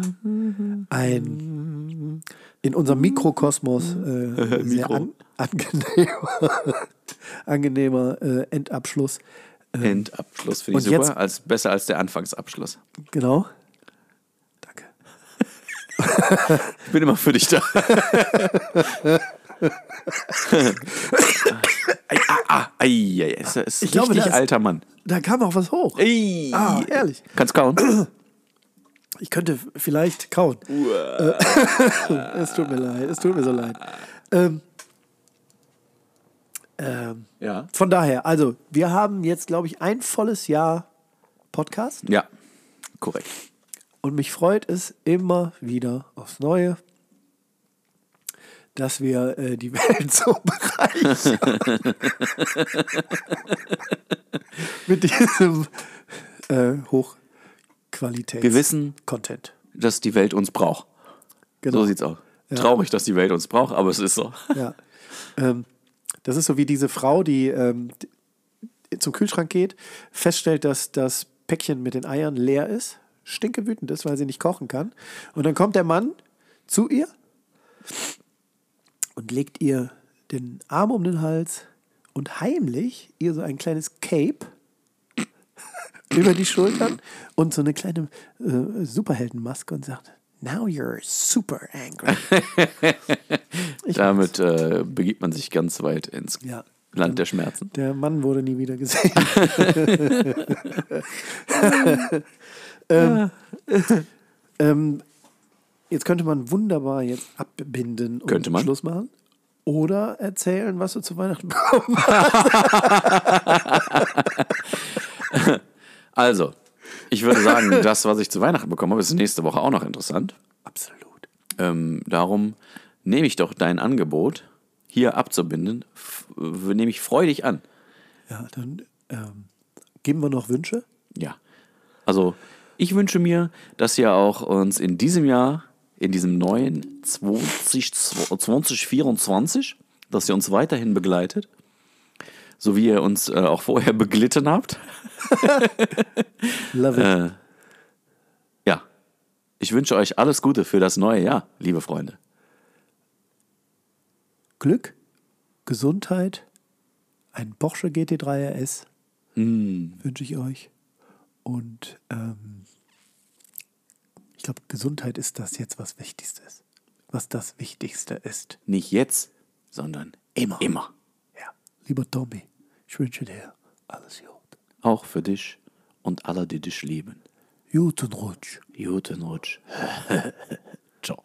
ein in unserem Mikrokosmos äh, <laughs> sehr Mikro. an, angenehmer, <laughs> angenehmer äh, Endabschluss. Endabschluss finde ich super, jetzt- als, besser als der Anfangsabschluss. Genau. <laughs> Ich bin immer für dich da. ei, ah, ah, ei, es ist Ich glaube, richtig das- alter Mann. Da kam auch was hoch. Ei. Ah, ehrlich. Kannst kauen? Ich könnte vielleicht kauen. <laughs> Es tut mir leid, es tut mir so leid. Ähm, ähm, ja. von daher, also, wir haben jetzt, glaube ich, ein volles Jahr Podcast Ja, korrekt. Und mich freut es immer wieder aufs Neue, dass wir äh, die <laughs> Welt so bereichern. Mit diesem äh, Hochqualitäts Wir wissen, Content. dass die Welt uns braucht. Genau. So sieht's aus. Ja. Traurig, dass die Welt uns braucht, aber es ist so. <laughs> Ja. Ähm, das ist so wie diese Frau, die ähm, die zum Kühlschrank geht, feststellt, dass das Päckchen mit den Eiern leer ist, stinkewütend ist, weil sie nicht kochen kann. Und dann kommt der Mann zu ihr und legt ihr den Arm um den Hals und heimlich ihr so ein kleines Cape <laughs> über die Schultern und so eine kleine äh, Superheldenmaske und sagt, Now you're super angry. <laughs> Damit äh, begibt man sich ganz weit ins Ja. Land der Schmerzen. Der Mann wurde nie wieder <laughs> gesehen. Ähm, <laughs> ähm, jetzt könnte man wunderbar jetzt abbinden und Könnte man. Schluss machen. Oder erzählen, was du zu Weihnachten bekommen <laughs> <laughs> Also, ich würde sagen, das, was ich zu Weihnachten bekommen habe, ist nächste Woche auch noch interessant. Absolut. Ähm, darum nehme ich doch dein Angebot, hier abzubinden, nehme ich freudig an. Ja, dann ähm, geben wir noch Wünsche. Ja. Also, ich wünsche mir, dass ihr auch uns in diesem Jahr, in diesem neuen 20, 2024, dass ihr uns weiterhin begleitet. So wie ihr uns äh, auch vorher <laughs> beglitten habt. Love it. Ja. Ich wünsche euch alles Gute für das neue Jahr, liebe Freunde. Glück, Gesundheit, ein Porsche GT3 RS wünsche ich euch. Und ähm, ich glaube, Gesundheit ist das jetzt, was Wichtigstes. Was das Wichtigste ist. Nicht jetzt, sondern immer. Immer. Ja. Lieber Tommy, ich wünsche dir alles gut. Auch für dich und alle, die dich lieben. Guten Rutsch. Guten Rutsch. <laughs> Ciao.